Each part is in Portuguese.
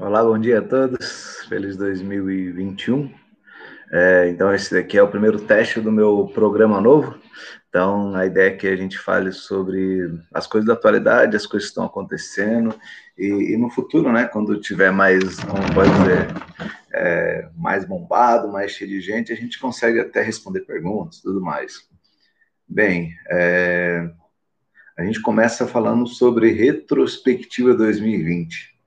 Olá, bom dia a todos. Feliz 2021. É, então, esse daqui é o primeiro teste do meu programa novo. Então, a ideia é que a gente fale sobre as coisas da atualidade, as coisas que estão acontecendo, e, e no futuro, né, quando tiver mais, como pode dizer, é, mais bombado, mais cheio de gente, a gente consegue até responder perguntas tudo mais. Bem, é, a gente começa falando sobre retrospectiva 2020.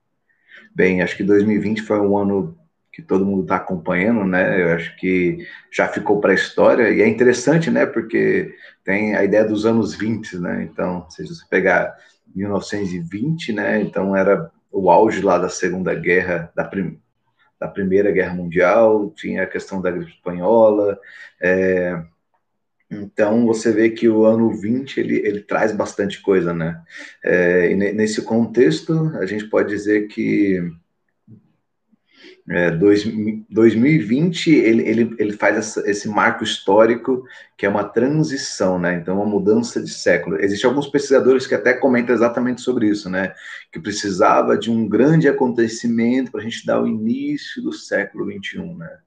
Bem, acho que 2020 foi um ano que todo mundo está acompanhando, né? Eu acho que já ficou para a história e é interessante, né? Porque tem a ideia dos anos 20, né? Então, se você pegar 1920, né? Então era o auge lá da Segunda Guerra, da, prim da Primeira Guerra Mundial, tinha a questão da gripe espanhola, é, então você vê que o ano 20 ele, ele traz bastante coisa, né? É, e nesse contexto a gente pode dizer que é, dois, 2020 ele, ele, ele faz essa, esse marco histórico que é uma transição, né? Então uma mudança de século. Existem alguns pesquisadores que até comentam exatamente sobre isso, né? Que precisava de um grande acontecimento para a gente dar o início do século 21, né?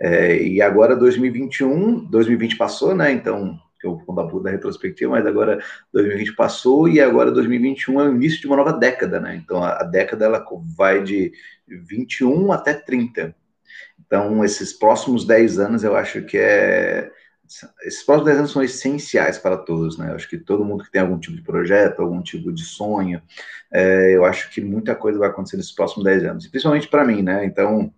É, e agora 2021, 2020 passou, né? Então, eu vou da retrospectiva, mas agora 2020 passou e agora 2021 é o início de uma nova década, né? Então, a, a década ela vai de 21 até 30. Então, esses próximos 10 anos eu acho que é esses próximos 10 anos são essenciais para todos, né? Eu acho que todo mundo que tem algum tipo de projeto, algum tipo de sonho, é, eu acho que muita coisa vai acontecer nesses próximos 10 anos, principalmente para mim, né? Então,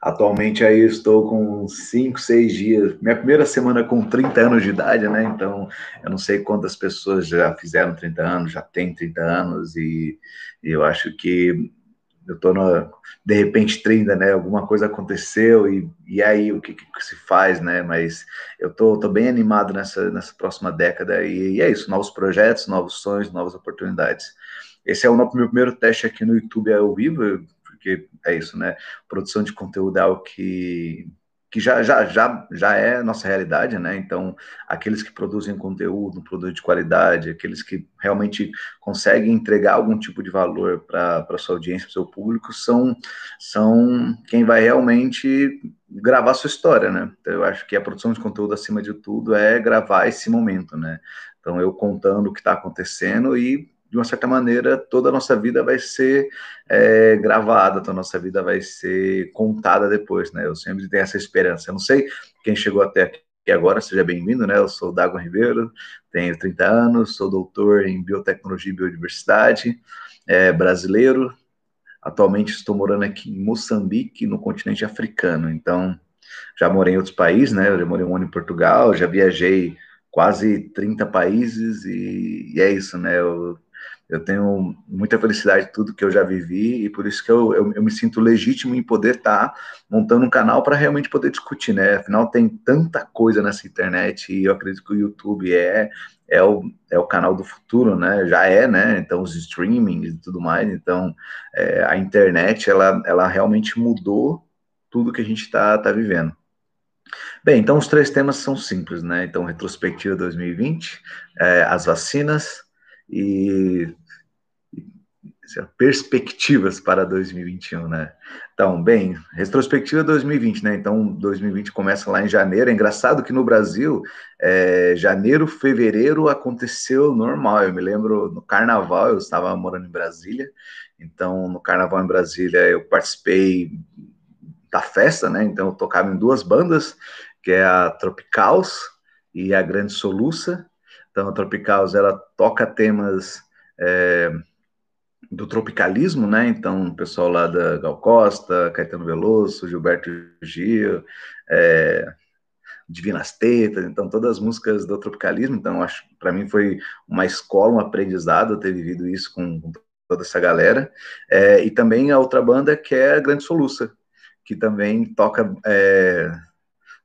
Atualmente aí estou com 5, 6 dias, minha primeira semana com 30 anos de idade, né? Então, eu não sei quantas pessoas já fizeram 30 anos, já têm 30 anos, e, e eu acho que eu estou de repente 30, né? Alguma coisa aconteceu e, e aí o que, que se faz, né? Mas eu tô, tô bem animado nessa, nessa próxima década e, e é isso, novos projetos, novos sonhos, novas oportunidades. Esse é o meu primeiro teste aqui no YouTube ao vivo porque é isso, né? Produção de conteúdo é algo que, que já, já, já, já é nossa realidade, né? Então, aqueles que produzem conteúdo, um produto de qualidade, aqueles que realmente conseguem entregar algum tipo de valor para a sua audiência, para o seu público, são, são quem vai realmente gravar sua história, né? Então, eu acho que a produção de conteúdo, acima de tudo, é gravar esse momento, né? Então, eu contando o que está acontecendo e de uma certa maneira, toda a nossa vida vai ser é, gravada, toda a nossa vida vai ser contada depois, né? Eu sempre tenho essa esperança. Eu não sei quem chegou até aqui agora, seja bem-vindo, né? Eu sou Dago Ribeiro, tenho 30 anos, sou doutor em biotecnologia e biodiversidade, é, brasileiro. Atualmente estou morando aqui em Moçambique, no continente africano. Então, já morei em outros países, né? Eu morei um ano em Portugal, já viajei quase 30 países e, e é isso, né? Eu eu tenho muita felicidade de tudo que eu já vivi e por isso que eu, eu, eu me sinto legítimo em poder estar tá montando um canal para realmente poder discutir, né? Afinal, tem tanta coisa nessa internet e eu acredito que o YouTube é, é, o, é o canal do futuro, né? Já é, né? Então, os streamings e tudo mais. Então, é, a internet, ela, ela realmente mudou tudo que a gente está tá vivendo. Bem, então os três temas são simples, né? Então, retrospectiva 2020, é, as vacinas e perspectivas para 2021, né? Então, bem, retrospectiva 2020, né? Então, 2020 começa lá em janeiro. É engraçado que no Brasil, é, janeiro, fevereiro aconteceu normal. Eu me lembro no carnaval, eu estava morando em Brasília. Então, no carnaval em Brasília, eu participei da festa, né? Então, eu tocava em duas bandas, que é a Tropicals e a Grande Soluça. Então, a ela toca temas é, do tropicalismo, né? Então, o pessoal lá da Gal Costa, Caetano Veloso, Gilberto Gil, é, Divinas Tetas, então todas as músicas do tropicalismo. Então, acho para mim foi uma escola, um aprendizado ter vivido isso com, com toda essa galera. É, e também a outra banda que é a Grande Soluça, que também toca é,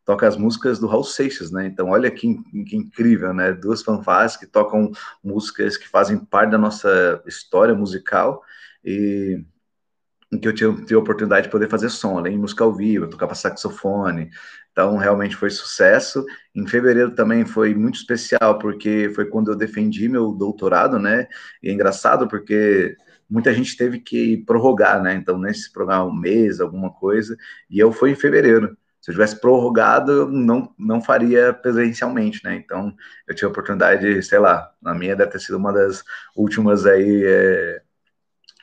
toca as músicas do Raul Seixas, né? Então, olha que, que, incrível, né? Duas fanfarras que tocam músicas que fazem parte da nossa história musical e que eu tive, tive a oportunidade de poder fazer som, além de música ao vivo, tocar para saxofone. Então, realmente foi sucesso. Em fevereiro também foi muito especial, porque foi quando eu defendi meu doutorado, né? E é engraçado porque muita gente teve que prorrogar, né? Então, nesse programa, um mês, alguma coisa, e eu fui em fevereiro. Se eu tivesse prorrogado, eu não, não faria presencialmente, né? Então, eu tive a oportunidade, sei lá, na minha deve ter sido uma das últimas aí é,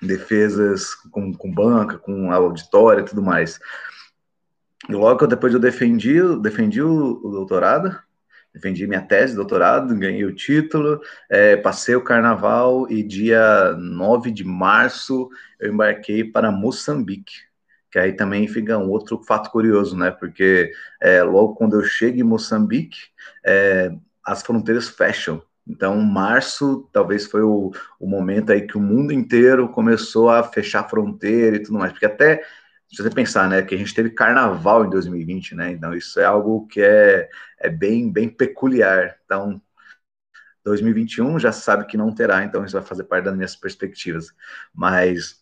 defesas com, com banca, com auditório e tudo mais. E logo depois eu defendi, defendi o, o doutorado, defendi minha tese de doutorado, ganhei o título, é, passei o carnaval e dia 9 de março eu embarquei para Moçambique, que aí também fica um outro fato curioso, né? Porque é, logo quando eu chego em Moçambique, é, as fronteiras fecham. Então, março talvez foi o, o momento aí que o mundo inteiro começou a fechar a fronteira e tudo mais, porque até se você pensar, né, que a gente teve carnaval em 2020, né, então isso é algo que é, é bem, bem peculiar. Então, 2021 já sabe que não terá, então isso vai fazer parte das minhas perspectivas. Mas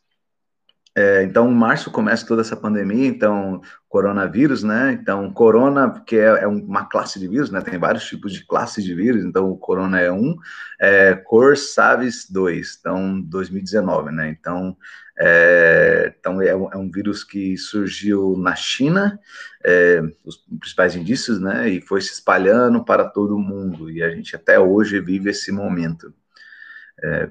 é, então, março começa toda essa pandemia, então, coronavírus, né? Então, corona, que é, é, uma classe de vírus, né? Tem vários tipos de classes de vírus, então o corona é um, é, Cor Saves 2, então, 2019, né? Então, é, então é, é um vírus que surgiu na China, é, os principais indícios, né? E foi se espalhando para todo o mundo, e a gente até hoje vive esse momento. É,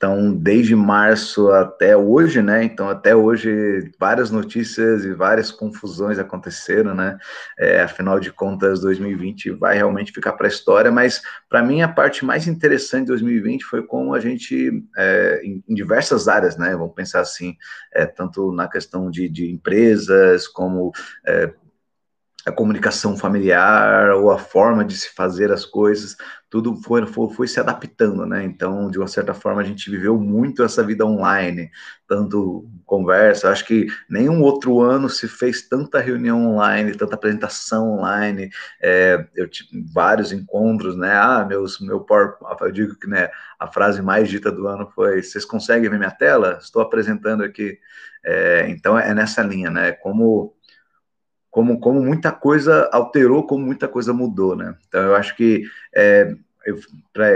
então, desde março até hoje, né? Então, até hoje, várias notícias e várias confusões aconteceram, né? É, afinal de contas, 2020 vai realmente ficar para a história, mas para mim a parte mais interessante de 2020 foi como a gente, é, em, em, diversas áreas, né? Vamos pensar assim, é, tanto na questão de, de empresas, como é, a comunicação familiar ou a forma de se fazer as coisas, tudo foi, foi, foi, se adaptando, né? Então, de uma certa forma, a gente viveu muito essa vida online, tanto conversa, acho que nenhum outro ano se fez tanta reunião online, tanta apresentação online, é, eu tive vários encontros, né? Ah, meus, meu power, eu digo que né, a frase mais dita do ano foi: vocês conseguem ver minha tela? Estou apresentando aqui. É, então, é nessa linha, né? Como como, como muita coisa alterou, como muita coisa mudou, né? Então eu acho que é, eu, pra,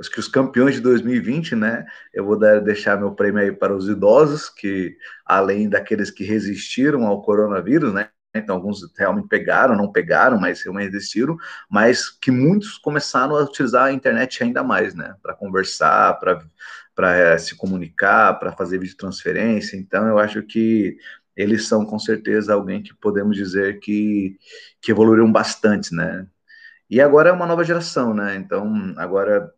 acho que os campeões de 2020, né? Eu vou dar, deixar meu prêmio aí para os idosos, que além daqueles que resistiram ao coronavírus, né? Então, alguns realmente pegaram, não pegaram, mas realmente resistiram, mas que muitos começaram a utilizar a internet ainda mais, né? Para conversar, para é, se comunicar, para fazer videotransferência. Então, eu acho que eles são com certeza alguém que podemos dizer que, que evoluíram bastante, né? E agora é uma nova geração, né? Então, agora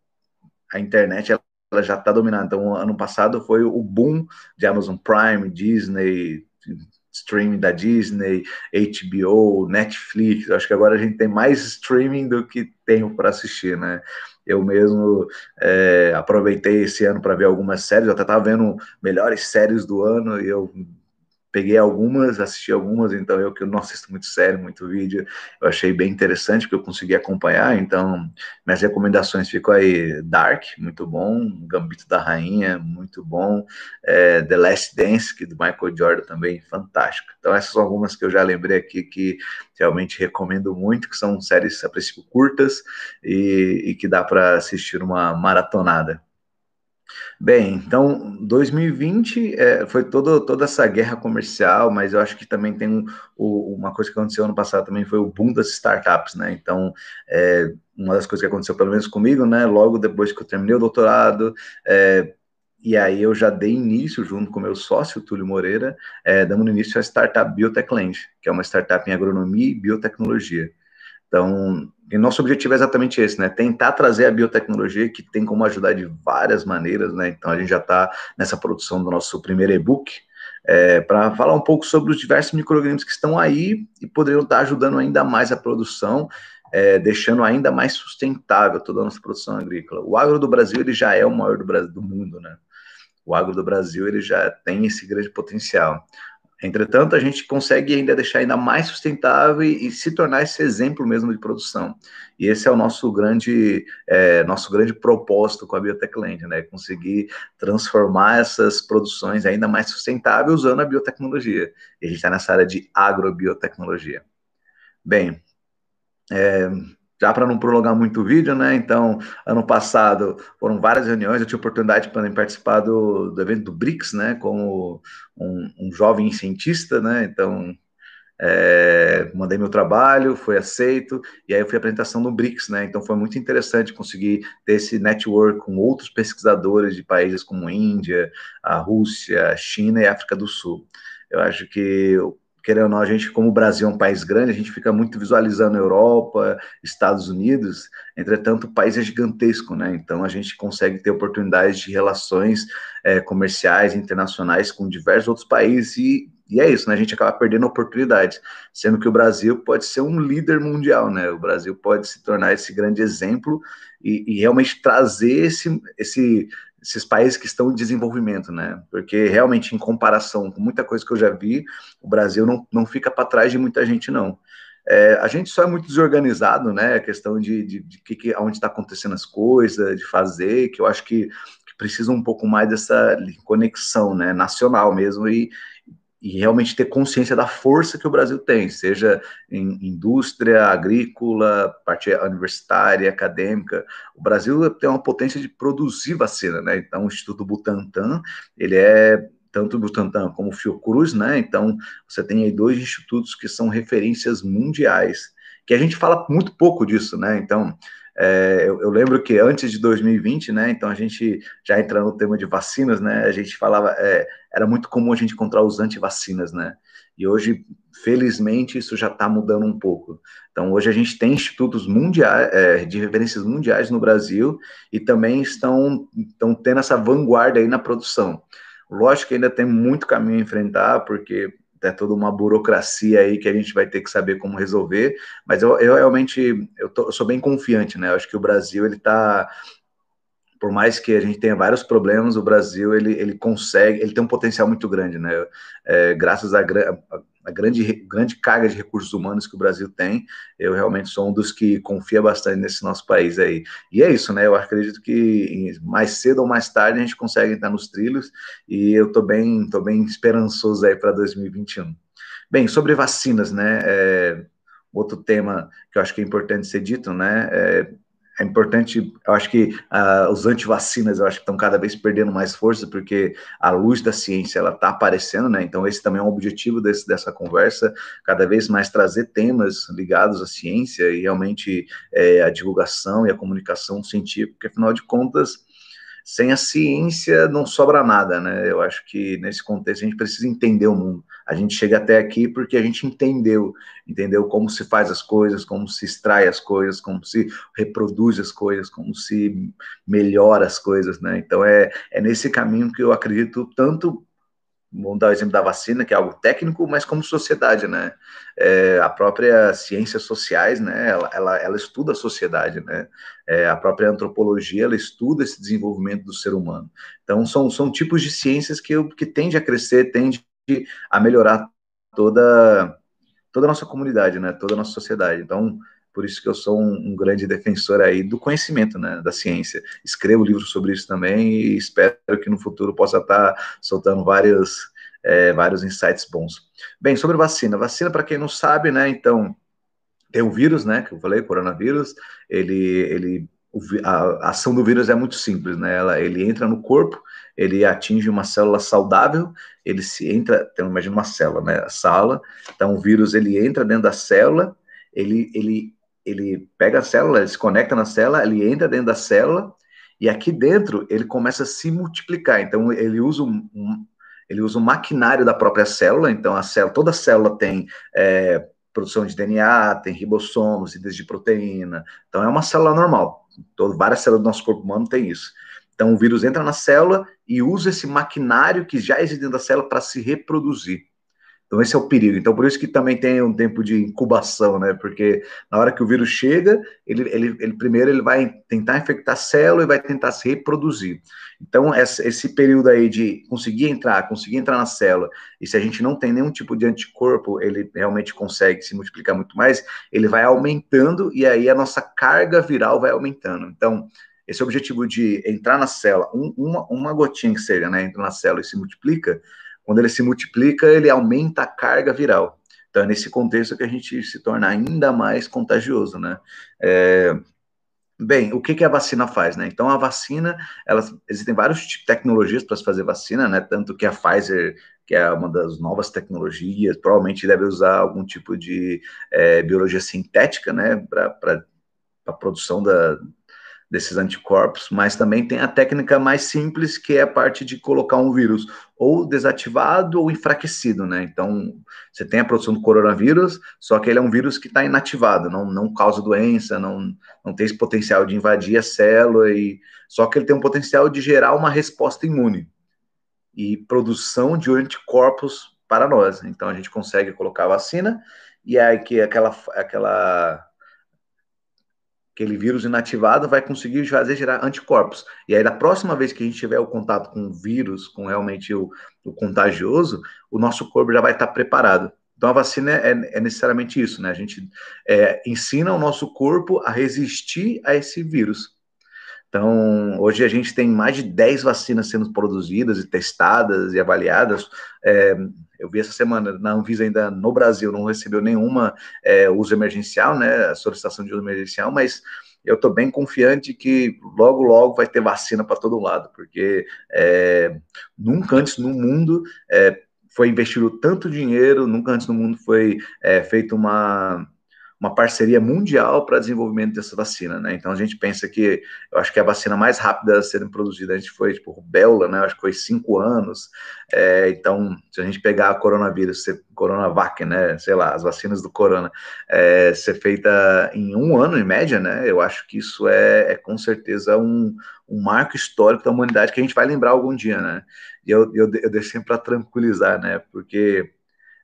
a internet ela já está dominando. Então, ano passado foi o boom de Amazon Prime, Disney, streaming da Disney, HBO, Netflix. Acho que agora a gente tem mais streaming do que tempo para assistir, né? Eu mesmo é, aproveitei esse ano para ver algumas séries. Eu até estava vendo melhores séries do ano e eu peguei algumas, assisti algumas, então eu que não assisto muito série, muito vídeo, eu achei bem interessante que eu consegui acompanhar, então minhas recomendações ficam aí, Dark, muito bom, Gambito da Rainha, muito bom, é, The Last Dance, que do Michael Jordan também, fantástico. Então essas são algumas que eu já lembrei aqui que realmente recomendo muito, que são séries a princípio curtas e, e que dá para assistir uma maratonada. Bem, então 2020 é, foi todo, toda essa guerra comercial, mas eu acho que também tem um, uma coisa que aconteceu ano passado também foi o boom das startups, né? Então, é, uma das coisas que aconteceu, pelo menos comigo, né? Logo depois que eu terminei o doutorado, é, e aí eu já dei início, junto com meu sócio, Túlio Moreira, é, dando início à startup Biotechland, que é uma startup em agronomia e biotecnologia. Então, e nosso objetivo é exatamente esse, né? Tentar trazer a biotecnologia que tem como ajudar de várias maneiras, né? Então a gente já está nessa produção do nosso primeiro e-book é, para falar um pouco sobre os diversos microorganismos que estão aí e poderiam estar ajudando ainda mais a produção, é, deixando ainda mais sustentável toda a nossa produção agrícola. O agro do Brasil ele já é o maior do, Brasil, do mundo, né? O agro do Brasil ele já tem esse grande potencial. Entretanto, a gente consegue ainda deixar ainda mais sustentável e, e, se tornar esse exemplo mesmo de produção. E esse é o nosso grande, é, nosso grande propósito com a Biotechland, né? Conseguir transformar essas produções ainda mais sustentáveis usando a biotecnologia. E a gente está nessa área de agrobiotecnologia. Bem, é, já para não prolongar muito o vídeo, né? Então, ano passado foram várias reuniões, eu tive oportunidade de participar do, do evento do BRICS, né? Como um, um jovem cientista, né? Então, é, mandei meu trabalho, foi aceito, e aí eu fui apresentação do BRICS, né? Então foi muito interessante conseguir ter esse network com outros pesquisadores de países como Índia, a Rússia, China e África do Sul. Eu acho que querendo ou não, a gente, como o Brasil é um país grande, a gente fica muito visualizando Europa, Estados Unidos, entretanto, o país é gigantesco, né? Então, a gente consegue ter oportunidades de relações é, comerciais, internacionais com diversos outros países e, e é isso, né? A gente acaba perdendo oportunidades, sendo que o Brasil pode ser um líder mundial, né? O Brasil pode se tornar esse grande exemplo e, e realmente trazer esse, esse esses países que estão em desenvolvimento, né? Porque realmente, em comparação com muita coisa que eu já vi, o Brasil não, não fica para trás de muita gente, não. É, a gente só é muito desorganizado, né? A questão de, de, de que, que, onde está acontecendo as coisas, de fazer, que eu acho que, que precisa um pouco mais dessa conexão, né? Nacional mesmo e, e realmente ter consciência da força que o Brasil tem, seja em indústria, agrícola, parte universitária, acadêmica. O Brasil tem uma potência de produzir vacina, né? Então, o Instituto Butantan, ele é tanto o Butantan como o Fiocruz, né? Então, você tem aí dois institutos que são referências mundiais, que a gente fala muito pouco disso, né? Então, é, eu, eu, lembro que antes de 2020, né? Então a gente já entrando no tema de vacinas, né? A gente falava, é, era muito comum a gente encontrar os antivacinas, né? E hoje, felizmente, isso já está mudando um pouco. Então hoje a gente tem institutos mundiais, é, de referências mundiais no Brasil e também estão, estão tendo essa vanguarda aí na produção. Lógico que ainda tem muito caminho a enfrentar, porque é toda uma burocracia aí que a gente vai ter que saber como resolver, mas eu, eu realmente eu, tô, eu sou bem confiante, né? Eu acho que o Brasil ele está por mais que a gente tenha vários problemas, o Brasil ele, ele consegue, ele tem um potencial muito grande, né? É, graças à grande, grande carga de recursos humanos que o Brasil tem, eu realmente sou um dos que confia bastante nesse nosso país aí. E é isso, né? Eu acredito que mais cedo ou mais tarde a gente consegue entrar nos trilhos e eu tô bem, tô bem esperançoso aí para 2021. Bem, sobre vacinas, né? É, outro tema que eu acho que é importante ser dito, né? É, é importante, eu acho que uh, os antivacinas, eu acho que estão cada vez perdendo mais força, porque a luz da ciência, ela está aparecendo, né, então esse também é um objetivo desse, dessa conversa, cada vez mais trazer temas ligados à ciência e realmente é, a divulgação e a comunicação científica, porque afinal de contas, sem a ciência não sobra nada, né? Eu acho que nesse contexto a gente precisa entender o mundo. A gente chega até aqui porque a gente entendeu, entendeu como se faz as coisas, como se extrai as coisas, como se reproduz as coisas, como se melhora as coisas, né? Então é, é nesse caminho que eu acredito tanto vamos dar o exemplo da vacina, que é algo técnico, mas como sociedade, né? É, a própria ciências sociais, né? Ela, ela, ela estuda a sociedade, né? É, a própria antropologia, ela estuda esse desenvolvimento do ser humano. Então, são, são tipos de ciências que, que tende a crescer, tende a melhorar toda, toda a nossa comunidade, né? Toda a nossa sociedade. Então, por isso que eu sou um, um, grande defensor aí do conhecimento, né, da ciência. Escrevo livros sobre isso também e espero que no futuro possa estar soltando vários, é, vários insights bons. Bem, sobre vacina. Vacina, para quem não sabe, né, então, tem o vírus, né, que eu falei, coronavírus, ele, ele a ação do vírus é muito simples, né? Ela, ele entra no corpo, ele atinge uma célula saudável, ele se entra, então imagina uma célula, né? A sala, então o vírus ele entra dentro da célula, ele, ele ele pega a célula, ele se conecta na célula, ele entra dentro da célula e aqui dentro ele começa a se multiplicar. Então ele usa um, um ele usa um maquinário da própria célula. Então a célula, toda célula tem é, produção de DNA, tem ribossomos, síntese de proteína. Então é uma célula normal. Todo, várias células do nosso corpo humano têm isso. Então o vírus entra na célula e usa esse maquinário que já existe dentro da célula para se reproduzir. Então, esse é o perigo. Então, por isso que também tem um tempo de incubação, né? Porque na hora que o vírus chega, ele, ele, ele primeiro ele vai tentar infectar a célula e vai tentar se reproduzir. Então, esse, período aí de conseguir entrar, conseguir entrar na célula, e se a gente não tem nenhum tipo de anticorpo, ele realmente consegue se multiplicar muito mais, ele vai aumentando e aí a nossa carga viral vai aumentando. Então, esse objetivo de entrar na célula, um, uma, uma gotinha que seja, né? Entra na célula e se multiplica, quando ele se multiplica, ele aumenta a carga viral. Então é nesse contexto que a gente se torna ainda mais contagioso, né? É, Bem, o que, que a vacina faz, né? Então, a vacina, elas, existem várias tecnologias para se fazer vacina, né? Tanto que a Pfizer, que é uma das novas tecnologias, provavelmente deve usar algum tipo de é, biologia sintética, né? Para a produção da, desses anticorpos, mas também tem a técnica mais simples, que é a parte de colocar um vírus ou desativado ou enfraquecido, né? Então, você tem a produção do coronavírus, só que ele é um vírus que está inativado, não, não causa doença, não, não tem esse potencial de invadir a célula, e só que ele tem um potencial de gerar uma resposta imune e produção de anticorpos para nós. Então, a gente consegue colocar a vacina, e aí que aquela, aquela aquele vírus inativado vai conseguir fazer gerar anticorpos. E aí, da próxima vez que a gente tiver o contato com o vírus, com realmente o, o contagioso, o nosso corpo já vai estar preparado. Então, a vacina é, é necessariamente isso, né? A gente é, ensina o nosso corpo a resistir a esse vírus. Então, hoje a gente tem mais de 10 vacinas sendo produzidas e testadas e avaliadas. É, eu vi essa semana, na Anvisa ainda no Brasil não recebeu nenhuma é, uso emergencial, né, solicitação de uso emergencial, mas eu estou bem confiante que logo, logo vai ter vacina para todo lado, porque é, nunca antes no mundo é, foi investido tanto dinheiro, nunca antes no mundo foi é, feito uma uma parceria mundial para desenvolvimento dessa vacina, né? Então a gente pensa que, eu acho que a vacina mais rápida a ser produzida, a gente foi, tipo, rubéola, né? Eu acho que foi cinco anos. É, então, se a gente pegar a coronavírus, coronavac, né? Sei lá, as vacinas do corona, é, ser feita em um ano, em média, né? Eu acho que isso é, é com certeza um, um marco histórico da humanidade que a gente vai lembrar algum dia, né? E eu, eu, eu deixo sempre para tranquilizar, né? Porque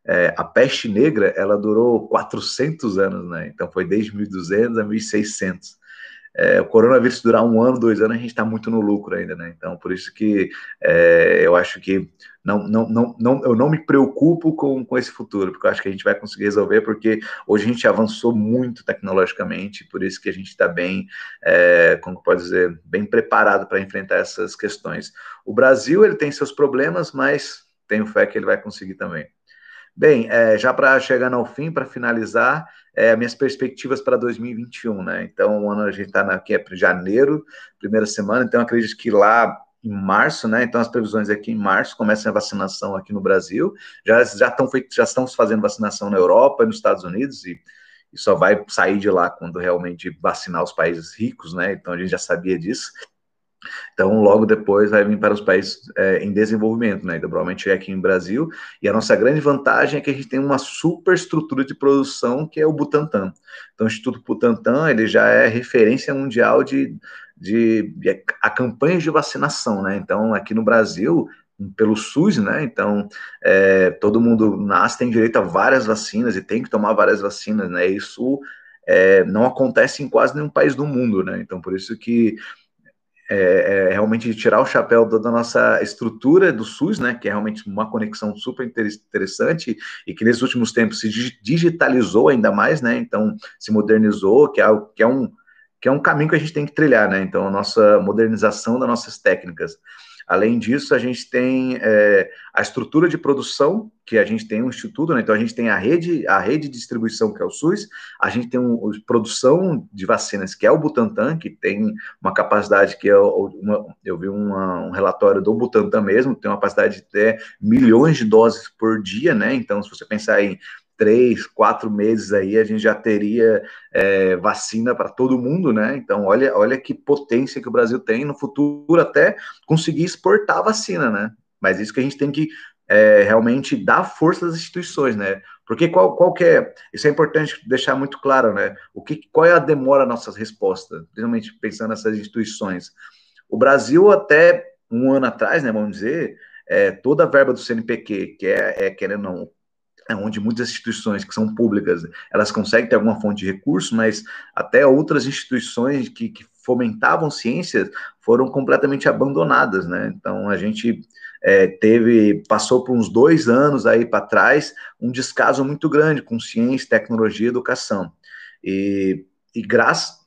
é, a peste negra, ela durou 400 anos, né? Então foi desde 1200 a 1600. É, o coronavírus durar um ano, dois anos, a gente está muito no lucro ainda, né? Então, por isso que é, eu acho que não, não, não, não, eu não me preocupo com, com esse futuro, porque eu acho que a gente vai conseguir resolver, porque hoje a gente avançou muito tecnologicamente, por isso que a gente está bem, é, como pode dizer, bem preparado para enfrentar essas questões. O Brasil, ele tem seus problemas, mas tenho fé que ele vai conseguir também. Bem, é, já para chegar ao fim, para finalizar, é, minhas perspectivas para 2021, né? Então, o ano a gente está aqui é janeiro, primeira semana, então acredito que lá em março, né? Então as previsões aqui em março começam a vacinação aqui no Brasil. Já já estão já estão fazendo vacinação na Europa e nos Estados Unidos e, e só vai sair de lá quando realmente vacinar os países ricos, né? Então a gente já sabia disso. Então, logo depois vai vir para os países é, em desenvolvimento, né? Então, provavelmente é aqui em Brasil. E a nossa grande vantagem é que a gente tem uma super estrutura de produção que é o Butantan. Então, o Instituto Butantan ele já é referência mundial de, de, de a campanha de vacinação, né? Então, aqui no Brasil pelo SUS, né? Então, é, todo mundo nasce tem direito a várias vacinas e tem que tomar várias vacinas, né? Isso é, não acontece em quase nenhum país do mundo, né? Então, por isso que é, é, realmente tirar o chapéu da nossa estrutura do SUS, né, que é realmente uma conexão super interessante e que nesses últimos tempos se digitalizou ainda mais, né, então se modernizou, que é, que é um que é um caminho que a gente tem que trilhar, né, então a nossa modernização das nossas técnicas. Além disso, a gente tem é, a estrutura de produção, que a gente tem um instituto, né? então a gente tem a rede, a rede de distribuição, que é o SUS, a gente tem um, produção de vacinas, que é o Butantan, que tem uma capacidade que é uma, eu vi uma, um relatório do Butantan mesmo, tem uma capacidade de até milhões de doses por dia, né? Então, se você pensar em três, quatro meses aí a gente já teria é, vacina para todo mundo, né? Então, olha, olha que potência que o Brasil tem no futuro até conseguir exportar vacina, né? Mas isso que a gente tem que é, realmente dar força às instituições, né? Porque qual, qual que é, isso é importante deixar muito claro, né? O que, qual é a demora nossas respostas, principalmente pensando nessas instituições. O Brasil até um ano atrás, né, vamos dizer, é, toda a verba do CNPq, que é, é querendo não, onde muitas instituições que são públicas, elas conseguem ter alguma fonte de recurso, mas até outras instituições que, que fomentavam ciências foram completamente abandonadas, né? Então a gente é, teve, passou por uns dois anos aí para trás, um descaso muito grande com ciência, tecnologia educação. E, e graças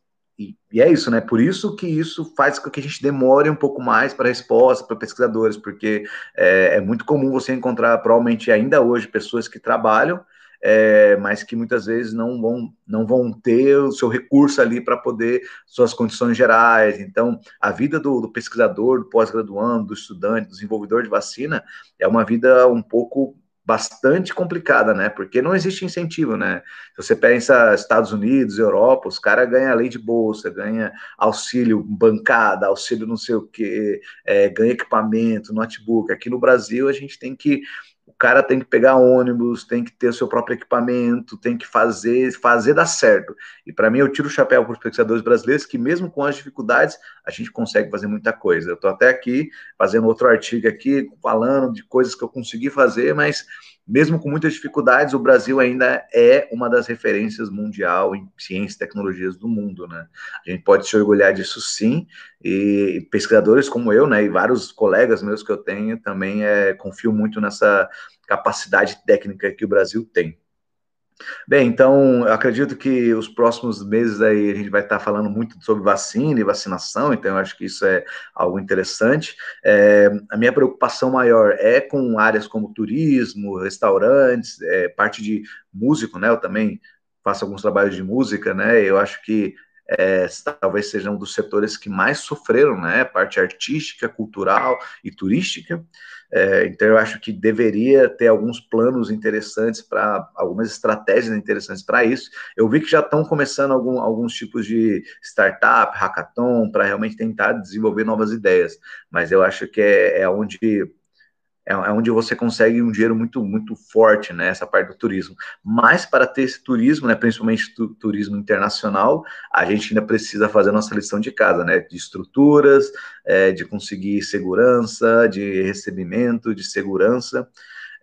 e, e, é isso, né? Por isso que isso faz com que a gente demore um pouco mais para resposta para pesquisadores, porque é, é, muito comum você encontrar, provavelmente ainda hoje, pessoas que trabalham é, mas que muitas vezes não vão, não vão ter o seu recurso ali para poder suas condições gerais. Então, a vida do, do pesquisador, do pós-graduando, do estudante, do desenvolvedor de vacina é uma vida um pouco bastante complicada, né? Porque não existe incentivo, né? Se você pensa Estados Unidos, Europa, os caras ganham lei de bolsa, ganha auxílio bancada, auxílio não sei o quê, é, ganha equipamento, notebook. Aqui no Brasil a gente tem que cara tem que pegar ônibus, tem que ter o seu próprio equipamento, tem que fazer, fazer dar certo. E para mim, eu tiro o chapéu para os pesquisadores brasileiros que, mesmo com as dificuldades, a gente consegue fazer muita coisa. Eu estou até aqui fazendo outro artigo aqui, falando de coisas que eu consegui fazer, mas mesmo com muitas dificuldades, o Brasil ainda é uma das referências mundial em ciência e tecnologias do mundo, né? A gente pode se orgulhar disso sim, e pesquisadores como eu, né, e vários colegas meus que eu tenho, também é, confio muito nessa capacidade técnica que o Brasil tem. Bem, então eu acredito que os próximos meses aí a gente vai estar falando muito sobre vacina e vacinação, então eu acho que isso é algo interessante. É, a minha preocupação maior é com áreas como turismo, restaurantes, é, parte de músico, né? Eu também faço alguns trabalhos de música, né? Eu acho que é, talvez seja um dos setores que mais sofreram, né? Parte artística, cultural e turística. É, então, eu acho que deveria ter alguns planos interessantes para algumas estratégias interessantes para isso. Eu vi que já estão começando algum, alguns tipos de startup, hackathon, para realmente tentar desenvolver novas ideias. Mas eu acho que é, é onde é, é onde você consegue um dinheiro muito, muito forte, né, essa parte do turismo. Mas para ter esse turismo, né, principalmente tu, turismo internacional, a gente ainda precisa fazer nossa lição de casa, né, de estruturas, é, de conseguir segurança, de recebimento, de segurança.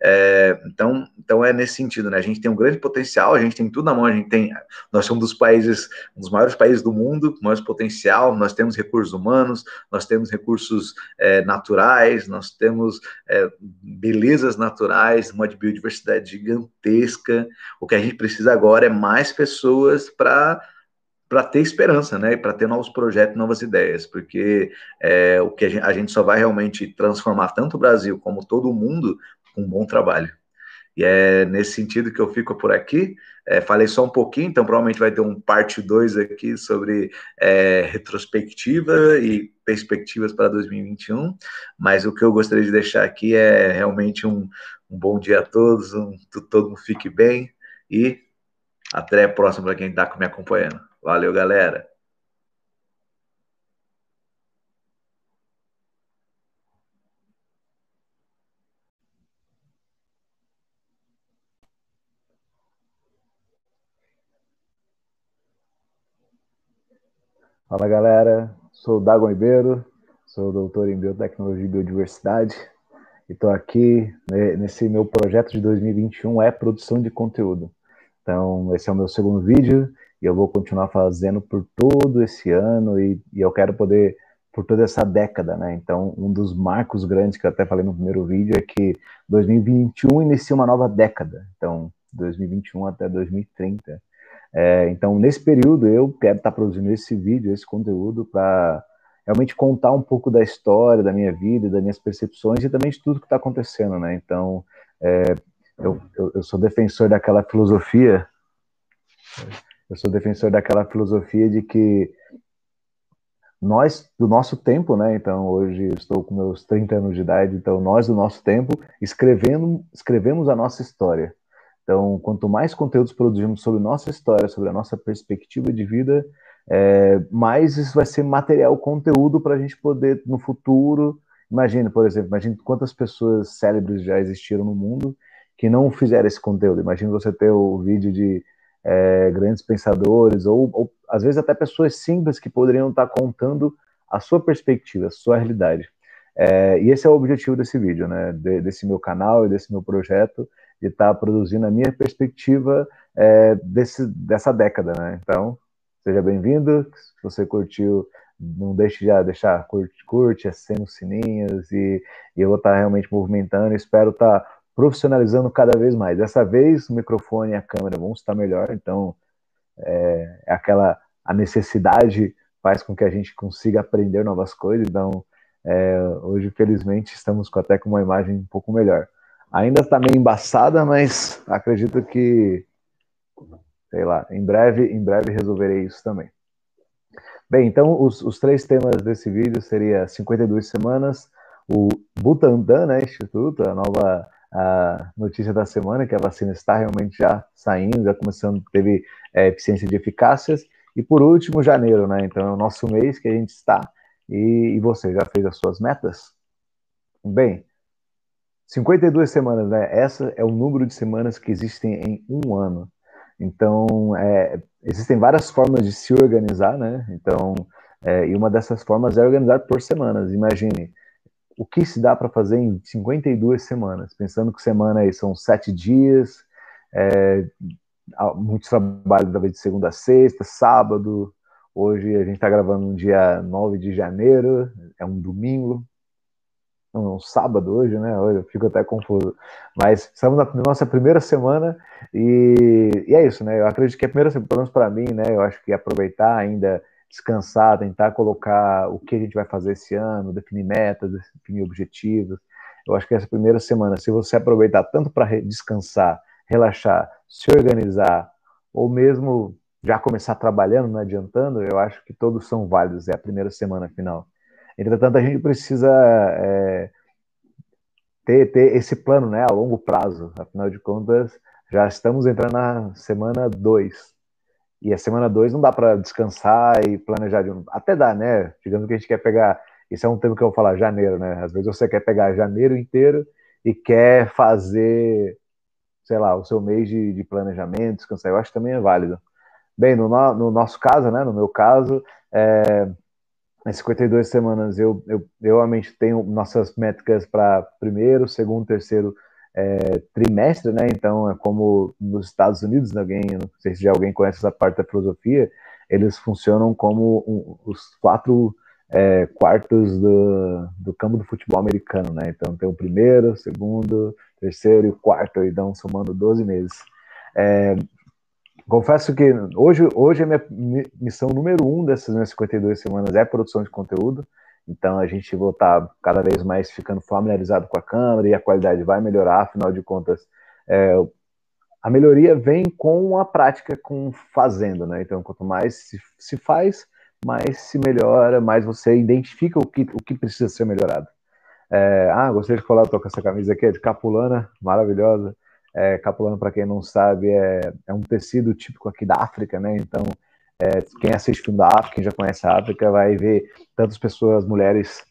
É, então, então é nesse sentido, né? A gente tem um grande potencial, a gente tem tudo na mão, a gente tem, nós somos dos países, um dos maiores países do mundo, mais potencial, nós temos recursos humanos, nós temos recursos é, naturais, nós temos é, belezas naturais, uma biodiversidade gigantesca. O que a gente precisa agora é mais pessoas para para ter esperança, né, para ter novos projetos, novas ideias, porque é, o que a gente, a gente, só vai realmente transformar tanto o Brasil como todo o mundo um bom trabalho. E é nesse sentido que eu fico por aqui. É, falei só um pouquinho, então provavelmente vai ter um parte 2 aqui sobre é, retrospectiva e perspectivas para 2021. Mas o que eu gostaria de deixar aqui é realmente um, um bom dia a todos, um, todo mundo fique bem e até a próxima para quem está me acompanhando. Valeu, galera! Fala galera, sou o Dagon Ribeiro, sou doutor em Biotecnologia e Biodiversidade e estou aqui nesse meu projeto de 2021 é produção de conteúdo. Então, esse é o meu segundo vídeo e eu vou continuar fazendo por todo esse ano e, e eu quero poder, por toda essa década, né? Então, um dos marcos grandes que eu até falei no primeiro vídeo é que 2021 inicia uma nova década. Então, 2021 até 2030 é, então, nesse período, eu quero estar produzindo esse vídeo, esse conteúdo, para realmente contar um pouco da história, da minha vida, das minhas percepções e também de tudo que está acontecendo, né? Então, é, eu, eu, eu, sou defensor daquela filosofia, eu sou defensor daquela filosofia de que nós, do nosso tempo, né? Então, hoje estou com meus 30 anos de idade, então nós, do nosso tempo, escrevendo, escrevemos a nossa história. Então, quanto mais conteúdos produzimos sobre nossa história, sobre a nossa perspectiva de vida, é, mais isso vai ser material, conteúdo para a gente poder, no futuro, imagine, por exemplo, imagine quantas pessoas célebres já existiram no mundo que não fizeram esse conteúdo. Imagine você ter o vídeo de é, grandes pensadores, ou, ou, às vezes até pessoas simples que poderiam estar contando a sua perspectiva, a sua realidade. É, e esse é o objetivo desse vídeo, né, de, desse meu canal e desse meu projeto, de estar tá produzindo a minha perspectiva é, desse, dessa década, né? Então, seja bem-vindo. Se você curtiu, não deixe de deixar curte, curte, os sininhos e, e, eu vou estar tá realmente movimentando. Espero estar tá profissionalizando cada vez mais. Dessa vez, o microfone e a câmera vão estar melhor, então é, é aquela a necessidade faz com que a gente consiga aprender novas coisas. Então, é, hoje, felizmente, estamos até com uma imagem um pouco melhor. Ainda está meio embaçada, mas acredito que, sei lá, em breve, em breve resolverei isso também. Bem, então os, os três temas desse vídeo seria 52 semanas, o Butantan, né, Instituto, a nova a notícia da semana, que a vacina está realmente já saindo, já começando, teve é, eficiência de eficácias, e por último, janeiro, né, então é o nosso mês que a gente está, e, e você já fez as suas metas? Bem, 52 semanas, né, essa é o número de semanas que existem em um ano, então, é, existem várias formas de se organizar, né? Então, é, e uma dessas formas é organizar por semanas. Imagine o que se dá para fazer em 52 semanas, pensando que semana aí são sete dias, é, muito trabalho talvez de segunda a sexta, sábado. Hoje a gente está gravando no dia 9 de janeiro, é um domingo, um sábado hoje, né? Eu fico até confuso. Mas estamos na nossa primeira semana e, e é isso, né? Eu acredito que a primeira semana, pelo menos para mim, né? Eu acho que aproveitar ainda, descansar, tentar colocar o que a gente vai fazer esse ano, definir metas, definir objetivos. Eu acho que essa primeira semana, se você aproveitar tanto para descansar, relaxar, se organizar, ou mesmo já começar trabalhando, não adiantando, eu acho que todos são válidos. É a primeira semana final. Entretanto, a gente precisa é, ter, ter esse plano né, a longo prazo. Afinal de contas, já estamos entrando na semana 2. E a semana 2 não dá para descansar e planejar de um. Até dá, né? Digamos que a gente quer pegar. Isso é um tema que eu vou falar, janeiro, né? Às vezes você quer pegar janeiro inteiro e quer fazer, sei lá, o seu mês de, de planejamento, descansar. Eu acho que também é válido. Bem, no, no nosso caso, né? No meu caso, é, nas 52 semanas, eu, eu, eu realmente tenho nossas métricas para primeiro, segundo, terceiro é, trimestre, né? Então, é como nos Estados Unidos, né? alguém, não sei se já alguém conhece essa parte da filosofia, eles funcionam como um, os quatro é, quartos do, do campo do futebol americano, né? Então, tem o primeiro, segundo, terceiro e o quarto, então somando 12 meses. É, Confesso que hoje, hoje a minha missão número um dessas minhas 52 semanas é produção de conteúdo. Então a gente vai estar cada vez mais ficando familiarizado com a câmera e a qualidade vai melhorar, afinal de contas, é, a melhoria vem com a prática, com fazendo, né? Então quanto mais se, se faz, mais se melhora, mais você identifica o que, o que precisa ser melhorado. É, ah, gostaria de falar, tô com essa camisa aqui, é de capulana, maravilhosa. É, capulano, para quem não sabe, é, é, um tecido típico aqui da África, né? Então, é, quem assiste filme da África, quem já conhece a África, vai ver tantas pessoas, mulheres,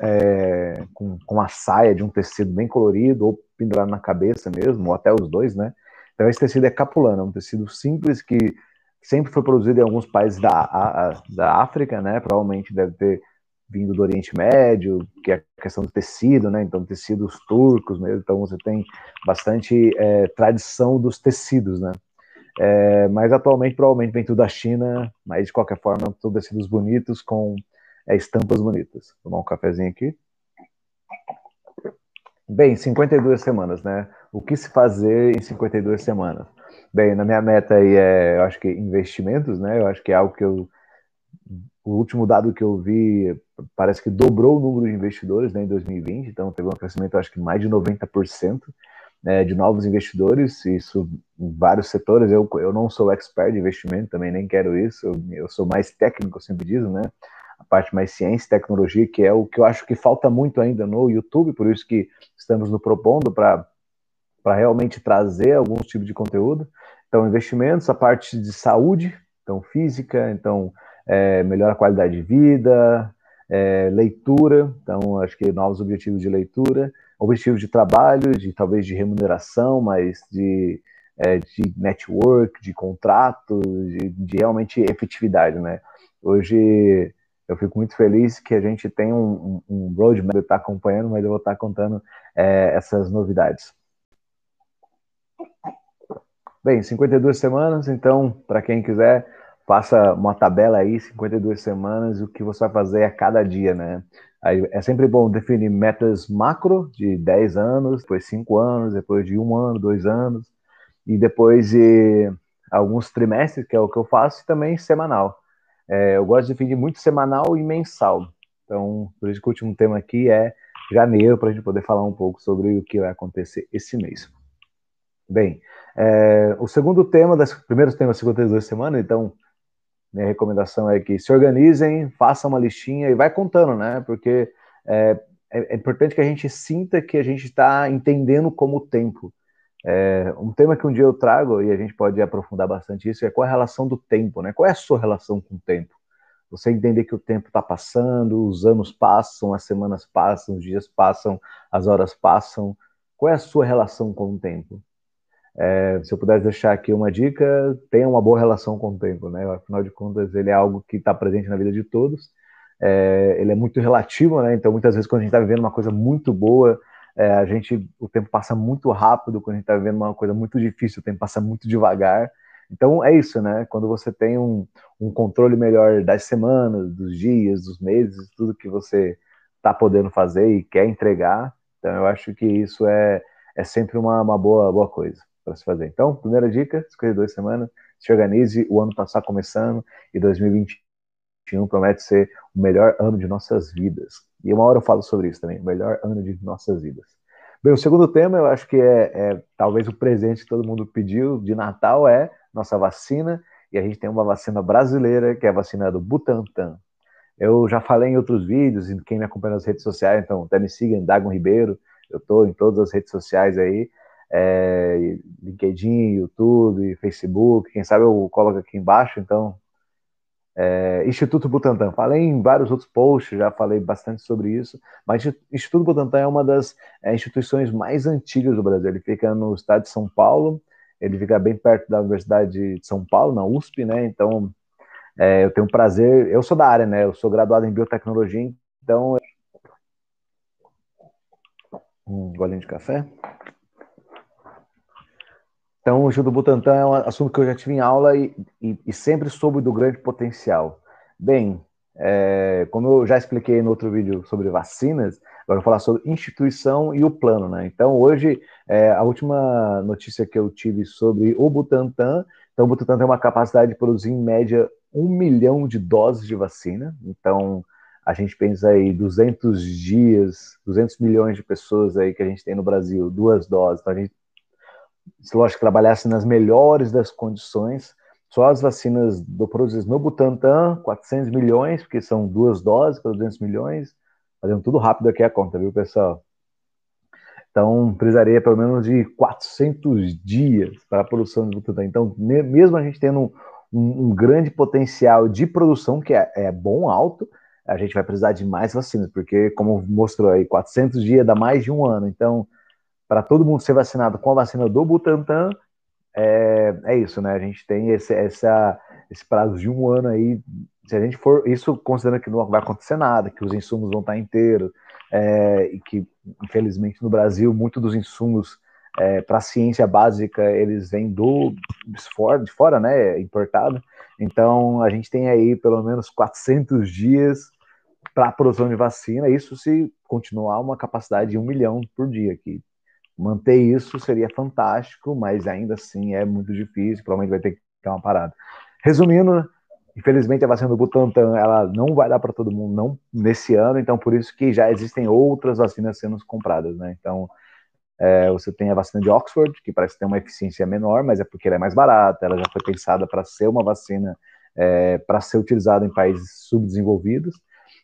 é, com, com a saia de um tecido bem colorido, ou pendurado na cabeça mesmo, ou até os dois, né? Então, esse tecido é capulano, é um tecido simples que sempre foi produzido em alguns países da, a, da África, né? Provavelmente deve ter vindo do Oriente Médio, que é a questão do tecido, né? Então, tecidos turcos mesmo. Então, você tem bastante é, tradição dos tecidos, né? É, mas atualmente, provavelmente, vem tudo da China, mas de qualquer forma, tudo tecidos bonitos com é, estampas bonitas. Vou tomar um cafezinho aqui. Bem, 52 semanas, né? O que se fazer em 52 semanas? Bem, na minha meta aí é, eu acho que investimentos, né? Eu acho que é algo que eu o último dado que eu vi parece que dobrou o número de investidores né, em 2020, então teve um crescimento, acho que mais de 90% né, de novos investidores, isso em vários setores. Eu, eu não sou expert de investimento, também nem quero isso, eu, sou mais técnico, eu sempre diz, né? A parte mais ciência e tecnologia, que é o que eu acho que falta muito ainda no YouTube, por isso que estamos no propondo para realmente trazer alguns tipos de conteúdo. Então, investimentos, a parte de saúde, então física, então é, melhora a qualidade de vida, é, leitura, então acho que novos objetivos de leitura, objetivos de trabalho, de talvez de remuneração, mas de, é, de network, de contrato, de, de, realmente efetividade, né? Hoje eu fico muito feliz que a gente tem um, um, um roadmap, eu estar acompanhando, mas eu vou estar contando é, essas novidades. Bem, 52 semanas, então, para quem quiser, faça uma tabela aí, 52 semanas, o que você vai fazer a cada dia, né? Aí é sempre bom definir metas macro de 10 anos, depois 5 anos, depois de um ano, dois anos, e depois de alguns trimestres, que é o que eu faço, e também semanal. É, eu gosto de definir muito semanal e mensal. Então, por isso que o último tema aqui é janeiro para a gente poder falar um pouco sobre o que vai acontecer esse mês. Bem, é, o segundo tema, das primeiros temas da segunda duas semanas, então minha recomendação é que se organizem, façam uma listinha e vai contando, né? Porque é, é, é importante que a gente sinta que a gente está entendendo como o tempo. É, um tema que um dia eu trago, e a gente pode aprofundar bastante isso, é qual é a relação do tempo, né? Qual é a sua relação com o tempo? Você entender que o tempo está passando, os anos passam, as semanas passam, os dias passam, as horas passam. Qual é a sua relação com o tempo? É, se eu pudesse deixar aqui uma dica, tenha uma boa relação com o tempo, né? Afinal de contas, ele é algo que está presente na vida de todos. É, ele é muito relativo, né? Então, muitas vezes, quando a gente está vivendo uma coisa muito boa, é, a gente, o tempo passa muito rápido. Quando a gente está vivendo uma coisa muito difícil, o tempo passa muito devagar. Então, é isso, né? Quando você tem um, um controle melhor das semanas, dos dias, dos meses, tudo que você está podendo fazer e quer entregar, então eu acho que isso é, é sempre uma, uma boa, boa coisa para se fazer. Então, primeira dica, escolher duas semanas, se organize, o ano está começando e 2021 promete ser o melhor ano de nossas vidas. E uma hora eu falo sobre isso também, o melhor ano de nossas vidas. Bem, o segundo tema, eu acho que é, é talvez o presente que todo mundo pediu de Natal é nossa vacina, e a gente tem uma vacina brasileira, que é a vacina do Butantan. Eu já falei em outros vídeos, e quem me acompanha nas redes sociais, então até me siga em Dagon Ribeiro, eu estou em todas as redes sociais aí, é, LinkedIn, YouTube, Facebook, quem sabe eu coloco aqui embaixo, então. É, Instituto Butantan, falei em vários outros posts, já falei bastante sobre isso, mas Instituto Butantan é uma das é, instituições mais antigas do Brasil. Ele fica no estado de São Paulo, ele fica bem perto da Universidade de São Paulo, na USP, né? Então, é, eu tenho prazer, eu sou da área, né? Eu sou graduado em biotecnologia, então. Um golinho de café. Então, o Gil Butantan é um assunto que eu já tive em aula e, e, e sempre soube do grande potencial. Bem, é, como eu já expliquei no outro vídeo sobre vacinas, agora eu vou falar sobre instituição e o plano. Né? Então, hoje, é, a última notícia que eu tive sobre o Butantan, então o Butantan tem uma capacidade de produzir, em média, um milhão de doses de vacina. Então, a gente pensa aí 200 dias, 200 milhões de pessoas aí que a gente tem no Brasil, duas doses. Então, a gente se lógico trabalhasse nas melhores das condições, só as vacinas do produzidas no Butantan, 400 milhões, porque são duas doses para 200 milhões, fazendo tudo rápido aqui a conta, viu, pessoal? Então, precisaria pelo menos de 400 dias para a produção de Butantan. Então, mesmo a gente tendo um, um grande potencial de produção, que é, é, bom, alto, a gente vai precisar de mais vacinas, porque, como mostrou aí, 400 dias dá mais de um ano. Então, para todo mundo ser vacinado com a vacina do Butantan, é, é isso, né? A gente tem esse, essa, esse prazo de um ano aí. Se a gente for, isso considerando que não vai acontecer nada, que os insumos vão estar inteiros, é, e que, infelizmente, no Brasil, muitos dos insumos é, para a ciência básica eles vêm do de fora, né? Importado. Então, a gente tem aí pelo menos 400 dias para a produção de vacina, isso se continuar uma capacidade de um milhão por dia, que Manter isso seria fantástico, mas ainda assim é muito difícil, provavelmente vai ter que dar uma parada. Resumindo, infelizmente a vacina do Butantan ela não vai dar para todo mundo não nesse ano, então por isso que já existem outras vacinas sendo compradas, né? Então é, você tem a vacina de Oxford, que parece ter uma eficiência menor, mas é porque ela é mais barata, ela já foi pensada para ser uma vacina é, para ser utilizada em países subdesenvolvidos.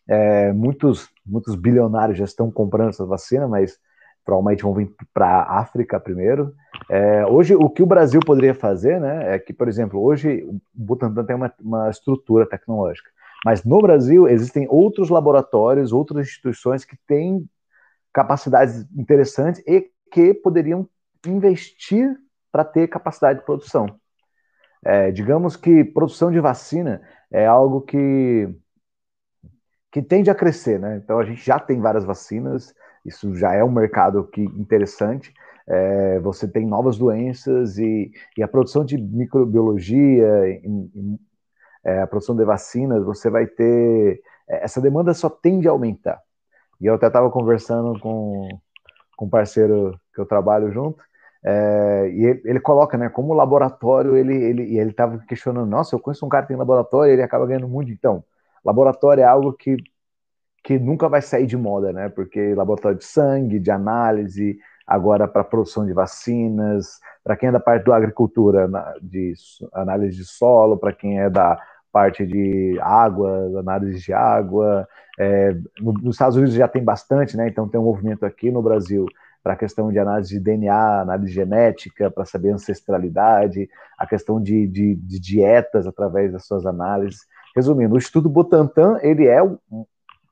É, muitos, muitos bilionários já estão comprando essa vacina, mas provavelmente vão vir para a África primeiro. É, hoje, o que o Brasil poderia fazer, né, é que, por exemplo, hoje o Butantan tem uma, uma estrutura tecnológica, mas no Brasil existem outros laboratórios, outras instituições que têm capacidades interessantes e que poderiam investir para ter capacidade de produção. É, digamos que produção de vacina é algo que, que tende a crescer, né? Então a gente já tem várias vacinas, isso já é um mercado que interessante. É, você tem novas doenças e, e, a produção de microbiologia, é, a produção de vacinas, você vai ter. É, essa demanda só tende a aumentar. E eu até estava conversando com, com um parceiro que eu trabalho junto, é, e ele, ele, coloca, né, como laboratório, ele ele ele estava questionando, nossa, eu conheço um cara que tem laboratório, ele acaba ganhando muito, então, laboratório é algo que que nunca vai sair de moda, né? Porque laboratório de sangue, de análise, agora para produção de vacinas, para quem é da parte da agricultura, de análise de solo, para quem é da parte de água, análise de água. É, nos Estados Unidos já tem bastante, né? Então tem um movimento aqui no Brasil para a questão de análise de DNA, análise genética, para saber ancestralidade, a questão de, de, de, dietas através das suas análises. Resumindo, o Instituto Butantan, ele é um,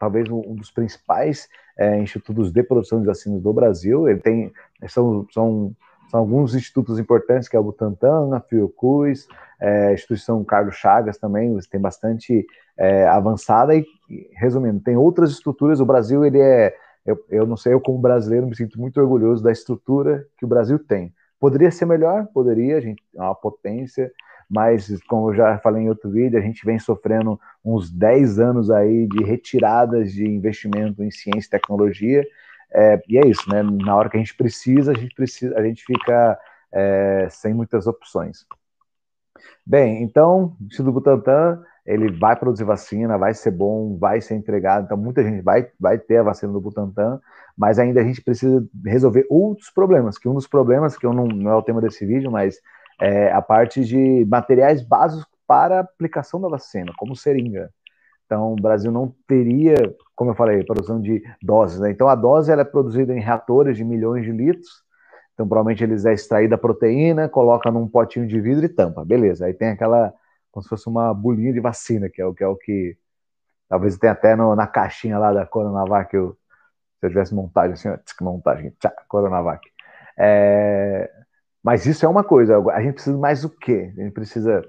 talvez um dos principais é, institutos de produção de vacinas do Brasil. Ele tem, são, são, são alguns institutos importantes, que é o Butantan, a Fiocruz, é, a instituição Carlos Chagas também, tem bastante é, avançada. E, resumindo, tem outras estruturas. O Brasil, ele é eu, eu não sei, eu como brasileiro me sinto muito orgulhoso da estrutura que o Brasil tem. Poderia ser melhor? Poderia, a gente é uma potência, mas como eu já falei em outro vídeo, a gente vem sofrendo uns 10 anos aí de retiradas de investimento em ciência e tecnologia, é, e é isso, né? Na hora que a gente precisa, a gente precisa, a gente fica é, sem muitas opções. Bem, então, o Instituto Butantan ele vai produzir vacina, vai ser bom, vai ser entregado, então muita gente vai, vai ter a vacina do Butantan, mas ainda a gente precisa resolver outros problemas, que um dos problemas, que eu não, não é o tema desse vídeo, mas é a parte de materiais básicos para aplicação da vacina, como seringa. Então, o Brasil não teria, como eu falei, produção de doses, né? Então, a dose ela é produzida em reatores de milhões de litros, então, provavelmente eles é extraída a proteína, coloca num potinho de vidro e tampa, beleza. Aí tem aquela como se fosse uma bolinha de vacina, que é o que, é o que talvez tenha até no, na caixinha lá da Coronavac, eu, se eu tivesse montagem assim, montagem, tchá, Coronavac. É, mas isso é uma coisa, a gente precisa mais do quê? A gente precisa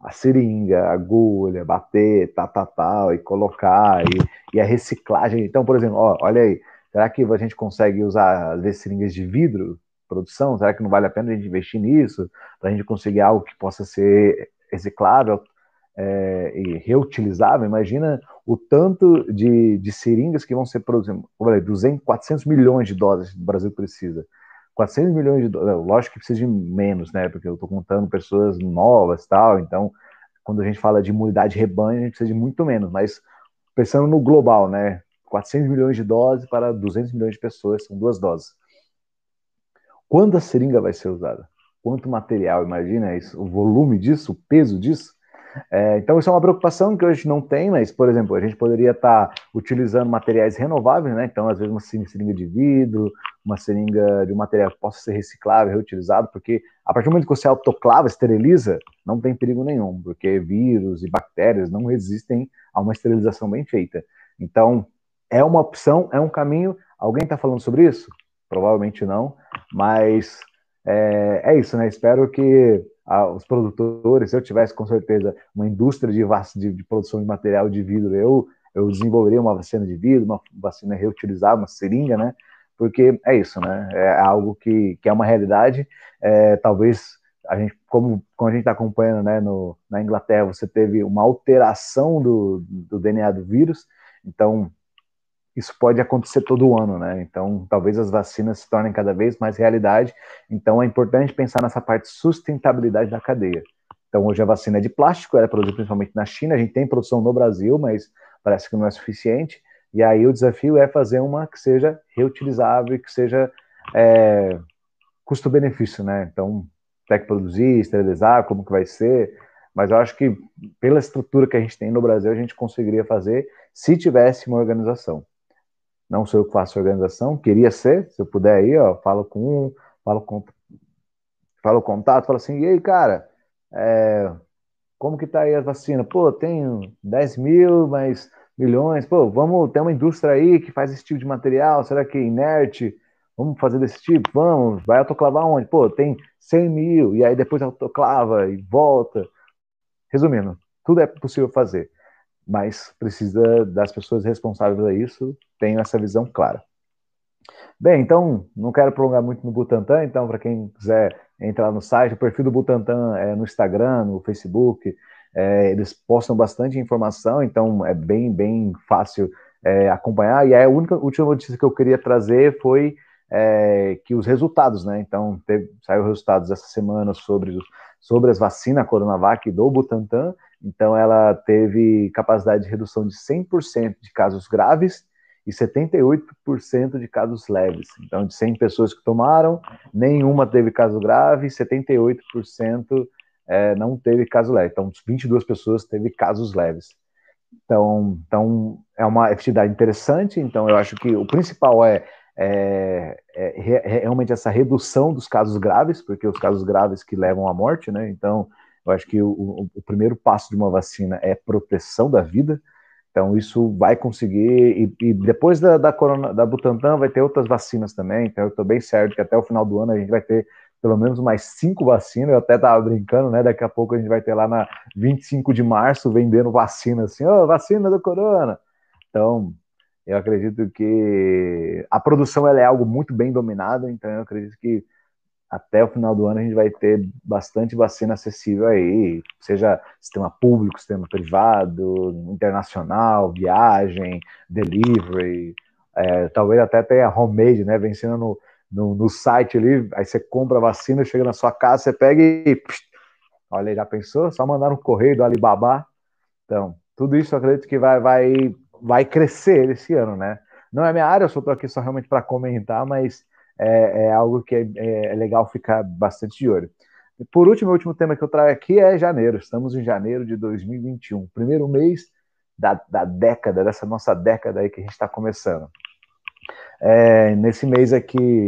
a seringa, a agulha, bater, tal, tal, tal, e colocar, e, e a reciclagem. Então, por exemplo, ó, olha aí, será que a gente consegue usar as seringas de vidro, produção? Será que não vale a pena a gente investir nisso, para a gente conseguir algo que possa ser reciclável é, e reutilizável, imagina o tanto de, de seringas que vão ser produzidas, 200, 400 milhões de doses o Brasil precisa. 400 milhões de doses, lógico que precisa de menos, né, porque eu estou contando pessoas novas tal, então, quando a gente fala de imunidade rebanho, a gente precisa de muito menos, mas pensando no global, né, 400 milhões de doses para 200 milhões de pessoas, são duas doses. Quando a seringa vai ser usada? quanto material, imagina isso, o volume disso, o peso disso. É, então, isso é uma preocupação que hoje não tem, mas, por exemplo, a gente poderia estar tá utilizando materiais renováveis, né? Então, às vezes, uma seringa de vidro, uma seringa de um material que possa ser reciclável, reutilizado, porque a partir do momento que você autoclava, esteriliza, não tem perigo nenhum, porque vírus e bactérias não resistem a uma esterilização bem feita. Então, é uma opção, é um caminho. Alguém está falando sobre isso? Provavelmente não, mas é, é isso, né? Espero que ah, os produtores, se eu tivesse com certeza uma indústria de, de, de, produção de material de vidro, eu, eu desenvolveria uma vacina de vidro, uma vacina reutilizável, uma seringa, né? Porque é isso, né? É algo que, que é uma realidade. É, talvez a gente, como, como a gente está acompanhando, né, no, na Inglaterra, você teve uma alteração do, do DNA do vírus, então isso pode acontecer todo ano, né? Então, talvez as vacinas se tornem cada vez mais realidade. Então, é importante pensar nessa parte de sustentabilidade da cadeia. Então, hoje a vacina é de plástico, ela é produzida principalmente na China, a gente tem produção no Brasil, mas parece que não é suficiente. E aí o desafio é fazer uma que seja reutilizável e que seja é, custo-benefício, né? Então, tem que produzir, esterilizar, como que vai ser. Mas eu acho que pela estrutura que a gente tem no Brasil, a gente conseguiria fazer se tivesse uma organização não sou eu que faço a organização, queria ser, se eu puder aí, ó, falo com um, falo com falo contato, falo assim, e aí, cara, é, como que tá aí a vacina? Pô, tenho 10 mil, mas milhões, pô, vamos ter uma indústria aí que faz esse tipo de material, será que é inerte? Vamos fazer desse tipo? Vamos, vai autoclavar onde? Pô, tem 100 mil, e aí depois autoclava e volta. Resumindo, tudo é possível fazer mas precisa das pessoas responsáveis a isso, tenho essa visão clara. Bem, então, não quero prolongar muito no Butantan, então, para quem quiser entrar no site, o perfil do Butantan é no Instagram, no Facebook, é, eles postam bastante informação, então é bem, bem fácil é, acompanhar. E a única última notícia que eu queria trazer foi é, que os resultados, né? Então, teve, saiu resultados essa semana sobre, sobre as vacinas Coronavac do Butantan, então, ela teve capacidade de redução de 100% de casos graves e 78% de casos leves. Então, de 100 pessoas que tomaram, nenhuma teve caso grave, 78% é, não teve caso leve. Então, 22 pessoas teve casos leves. Então, então, é uma efetividade interessante. Então, eu acho que o principal é, é, é, é, realmente essa redução dos casos graves, porque os casos graves que levam à morte, né? Então, eu acho que o, o primeiro passo de uma vacina é proteção da vida. Então, isso vai conseguir. E, e depois da, da, corona, da Butantan, vai ter outras vacinas também. Então, eu estou bem certo que até o final do ano a gente vai ter pelo menos mais cinco vacinas. Eu até estava brincando, né? Daqui a pouco a gente vai ter lá na 25 de março vendendo vacina assim, ó, oh, vacina do corona. Então, eu acredito que a produção ela é algo muito bem dominado, então eu acredito que até o final do ano a gente vai ter bastante vacina acessível aí, seja sistema público, sistema privado, internacional, viagem, delivery, é, talvez até tenha homemade, né? Vencendo no, no, no, site ali, aí você compra a vacina, chega na sua casa, você pega e. Psh, olha, já pensou? Só mandar um correio do Alibaba. Então, tudo isso eu acredito que vai, vai, vai crescer esse ano, né? Não é minha área, eu só estou aqui só realmente para comentar, mas é, é algo que é, é, é, legal ficar bastante de olho. Por último, o último tema que eu trago aqui é janeiro. Estamos em janeiro de 2021, primeiro mês da, da década, dessa nossa década aí que a gente está começando. É, nesse mês aqui,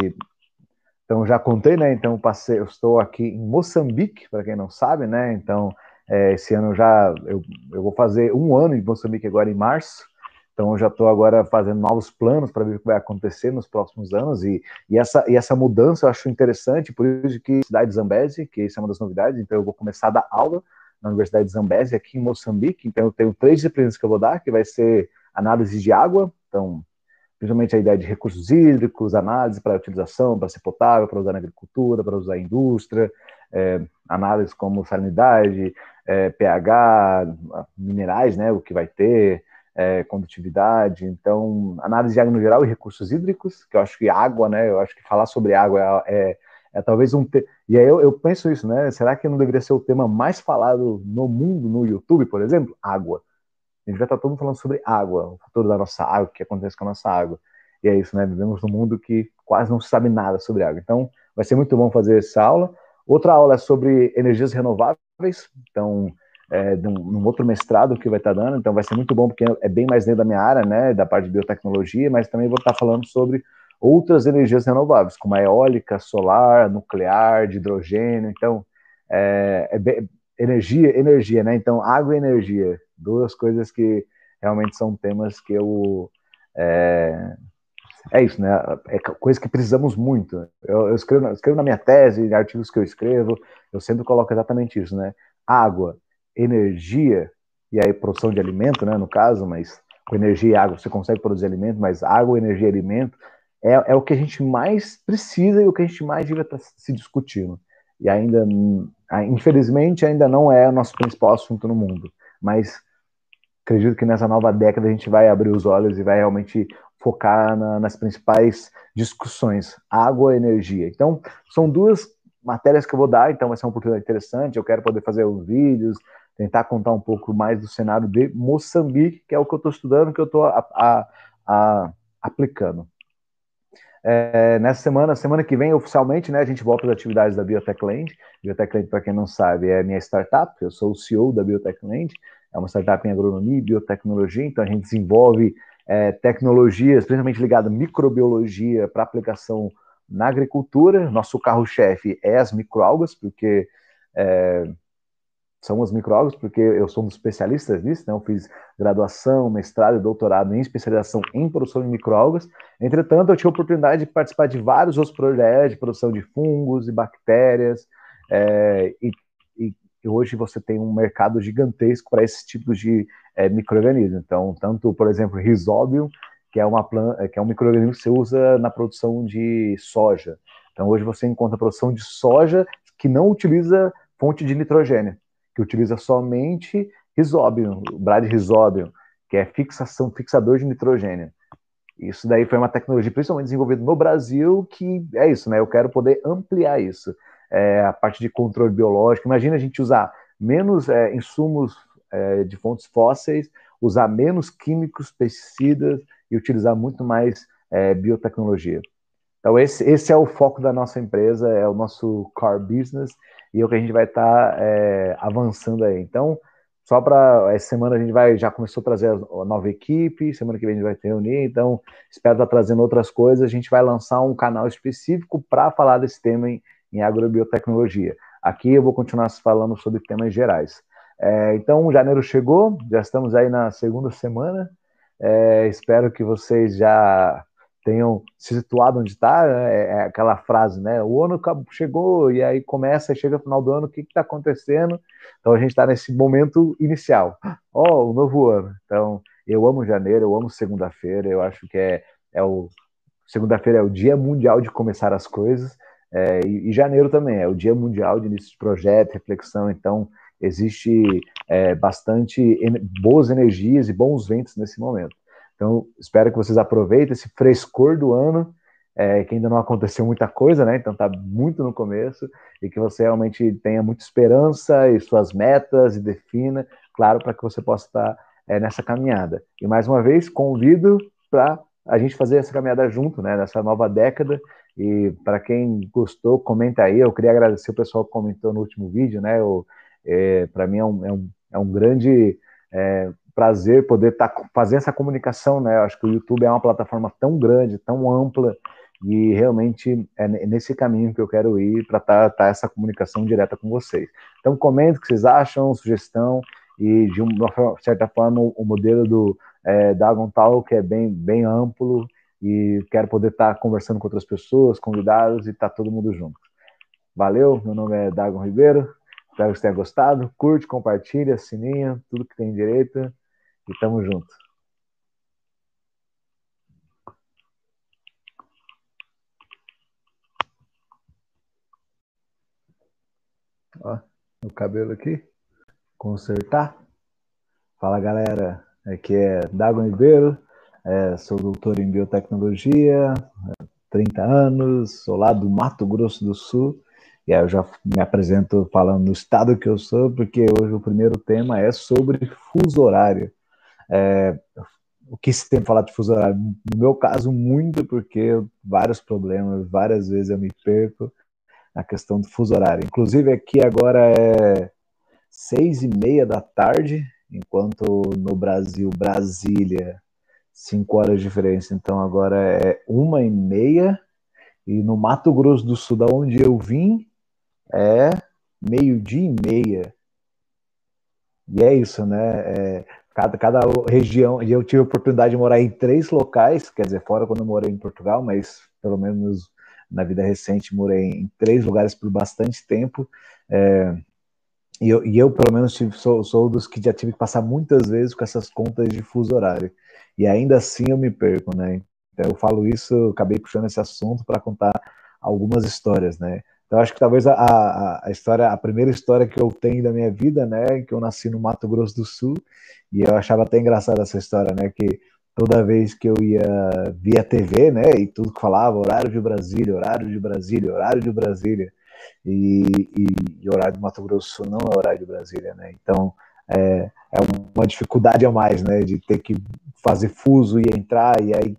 então já contei, né? Então passei, eu estou aqui em Moçambique, para quem não sabe, né? Então é, esse ano já eu, eu vou fazer um ano em Moçambique agora em março. Então eu já estou agora fazendo novos planos para ver o que vai acontecer nos próximos anos. E, e, essa, e essa mudança eu acho interessante, por isso que cidade de Zambesi, que isso é uma das novidades, então eu vou começar a dar aula na Universidade de Zambesi aqui em Moçambique, então eu tenho três disciplinas que eu vou dar, que vai ser análise de água, então principalmente a ideia de recursos hídricos, análise para utilização, para ser potável, para usar na agricultura, para usar na indústria, é, análise como salinidade, é, pH, minerais, né, o que vai ter, é, condutividade, então análise de água no geral e recursos hídricos, que eu acho que água, né, eu acho que falar sobre água é, é, é talvez um te... e aí eu, eu, penso isso, né, será que não deveria ser o tema mais falado no mundo, no YouTube, por exemplo? Água. A gente vai estar todo mundo falando sobre água, o futuro da nossa água, o que acontece com a nossa água. E é isso, né, vivemos num mundo que quase não se sabe nada sobre água. Então, vai ser muito bom fazer essa aula. Outra aula é sobre energias renováveis, então é, num, num, outro mestrado que vai estar dando, então vai ser muito bom porque é bem mais dentro da minha área, né, da parte de biotecnologia, mas também vou estar falando sobre outras energias renováveis, como a eólica, solar, nuclear, de hidrogênio, então é, é bem, energia, energia, né, então água e energia, duas coisas que realmente são temas que eu é, é isso, né? É coisa que precisamos muito. Eu, eu escrevo, eu escrevo na minha tese, artigos que eu escrevo, eu sempre coloco exatamente isso, né? Água, energia, e aí produção de alimento, né, no caso, mas com energia e água você consegue produzir alimento, mas água, energia e alimento é, é o que a gente mais precisa e o que a gente mais devia estar se discutindo. E ainda, infelizmente, ainda não é o nosso principal assunto no mundo. Mas acredito que nessa nova década a gente vai abrir os olhos e vai realmente focar na, nas principais discussões, água e energia. Então, são duas matérias que eu vou dar, então vai ser uma oportunidade interessante. Eu quero poder fazer os vídeos, tentar contar um pouco mais do cenário de Moçambique, que é o que eu estou estudando, que eu estou aplicando. É, nessa semana, semana que vem, oficialmente, né, a gente volta às atividades da Biotechland. Biotechland, para quem não sabe, é minha startup, eu sou o CEO da Biotechland, é uma startup em agronomia e biotecnologia, então a gente desenvolve é, tecnologias, principalmente ligadas à microbiologia, para aplicação na agricultura. Nosso carro-chefe é as microalgas, porque é, são as microalgas, porque eu sou um dos especialistas nisso, né? eu fiz graduação, mestrado e doutorado em especialização em produção de microalgas. Entretanto, eu tive a oportunidade de participar de vários outros projetos de produção de fungos e bactérias, é, e, e, hoje você tem um mercado gigantesco para esses tipos de é, micro-organismos. Então, tanto, por exemplo, Rhizobium, que é, uma planta, que é um microorganismo que você usa na produção de soja. Então, hoje você encontra produção de soja que não utiliza fonte de nitrogênio que utiliza somente Rhizobium, o Bradyrhizobium, que é fixação, fixador de nitrogênio. Isso daí foi uma tecnologia principalmente desenvolvida no Brasil, que é isso, né? Eu quero poder ampliar isso. É, a parte de controle biológico. Imagina a gente usar menos é, insumos é, de fontes fósseis, usar menos químicos, pesticidas e utilizar muito mais é, biotecnologia. Então, esse, esse é o foco da nossa empresa, é o nosso core business e é o que a gente vai estar tá, é, avançando aí. Então, só para essa semana a gente vai já começou a trazer a nova equipe, semana que vem a gente vai se reunir, então espero estar tá trazendo outras coisas. A gente vai lançar um canal específico para falar desse tema em, em agrobiotecnologia. Aqui eu vou continuar falando sobre temas gerais. É, então, janeiro chegou, já estamos aí na segunda semana. É, espero que vocês já tenham se situado onde está. É, é, aquela frase, né? O ano chegou e aí começa, chega final do ano, o que está acontecendo? Então a gente está nesse momento inicial. Ó, oh, o novo ano. Então, eu amo janeiro, eu amo segunda-feira, eu acho que é, é o. Segunda-feira é o dia mundial de começar as coisas. É, e, e, janeiro também é o Dia Mundial de Início de Projeto, Reflexão, então existe é, bastante boas energias e bons ventos nesse momento. Então, espero que vocês aproveitem esse frescor do ano, é, que ainda não aconteceu muita coisa, né? Então tá muito no começo, e que você realmente tenha muita esperança e suas metas e defina, claro, para que você possa estar é, nessa caminhada. E mais uma vez, convido para a gente fazer essa caminhada junto, né? Nessa nova década e para quem gostou, comenta aí. Eu queria agradecer o pessoal que comentou no último vídeo, né? É, para mim é um, é um, é um grande é, prazer poder tá, fazer essa comunicação, né? Eu acho que o YouTube é uma plataforma tão grande, tão ampla, e realmente é nesse caminho que eu quero ir para estar tá, tá essa comunicação direta com vocês. Então, comente o que vocês acham, sugestão, e de uma certa forma o modelo do é, Dagon Talk é bem, bem amplo e quero poder estar conversando com outras pessoas, convidados e estar tá todo mundo junto. Valeu, meu nome é Dagon Ribeiro, espero que você tenha gostado, curte, compartilha, sininho, tudo que tem direito e tamo junto. Ó, o cabelo aqui, consertar. Fala galera, aqui é Dagon Ribeiro, é, sou doutor em biotecnologia, 30 anos, sou lá do Mato Grosso do Sul, e aí eu já me apresento falando do estado que eu sou, porque hoje o primeiro tema é sobre fuso horário. É, o que se tem para falar de fuso horário? No meu caso, muito, porque vários problemas, várias vezes eu me perco na questão do fuso horário. Inclusive aqui agora é seis e meia da tarde, enquanto no Brasil, Brasília, cinco horas de diferença. Então agora é uma e meia. E no Mato Grosso do Sul, da onde eu vim, é meio-dia e meia. E é isso, né? É, cada, cada região. E eu tive a oportunidade de morar em três locais, quer dizer, fora quando eu morei em Portugal, mas pelo menos na vida recente morei em três lugares por bastante tempo. É, e, eu, e eu, pelo menos, tive, sou, sou dos que já tive que passar muitas vezes com essas contas de fuso horário e ainda assim eu me perco, né? Então, eu falo isso, eu acabei puxando esse assunto para contar algumas histórias, né? Então acho que talvez a, a, a, história, a primeira história que eu tenho da minha vida, né, que eu nasci no Mato Grosso do Sul e eu achava até engraçada essa história, né, que toda vez que eu ia via TV, né, e tudo que falava horário de Brasília, horário de Brasília, horário de Brasília e, e, e horário do Mato Grosso do Sul não é horário de Brasília, né? Então é, é uma dificuldade a mais, né, de ter que fazer fuso e entrar, e aí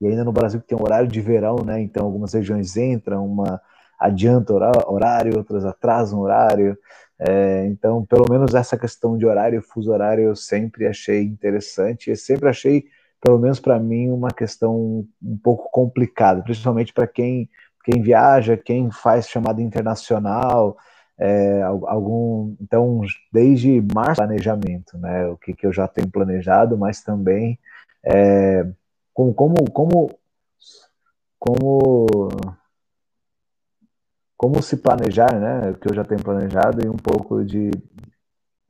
e ainda no Brasil que tem um horário de verão, né, então algumas regiões entram, uma adianta horário, outras atrasam horário, é, então pelo menos essa questão de horário, fuso horário, eu sempre achei interessante, e sempre achei, pelo menos para mim, uma questão um pouco complicada, principalmente para quem, quem viaja, quem faz chamada internacional, é, algum então desde março planejamento né o que, que eu já tenho planejado mas também é, como como como como se planejar né? O que eu já tenho planejado e um pouco de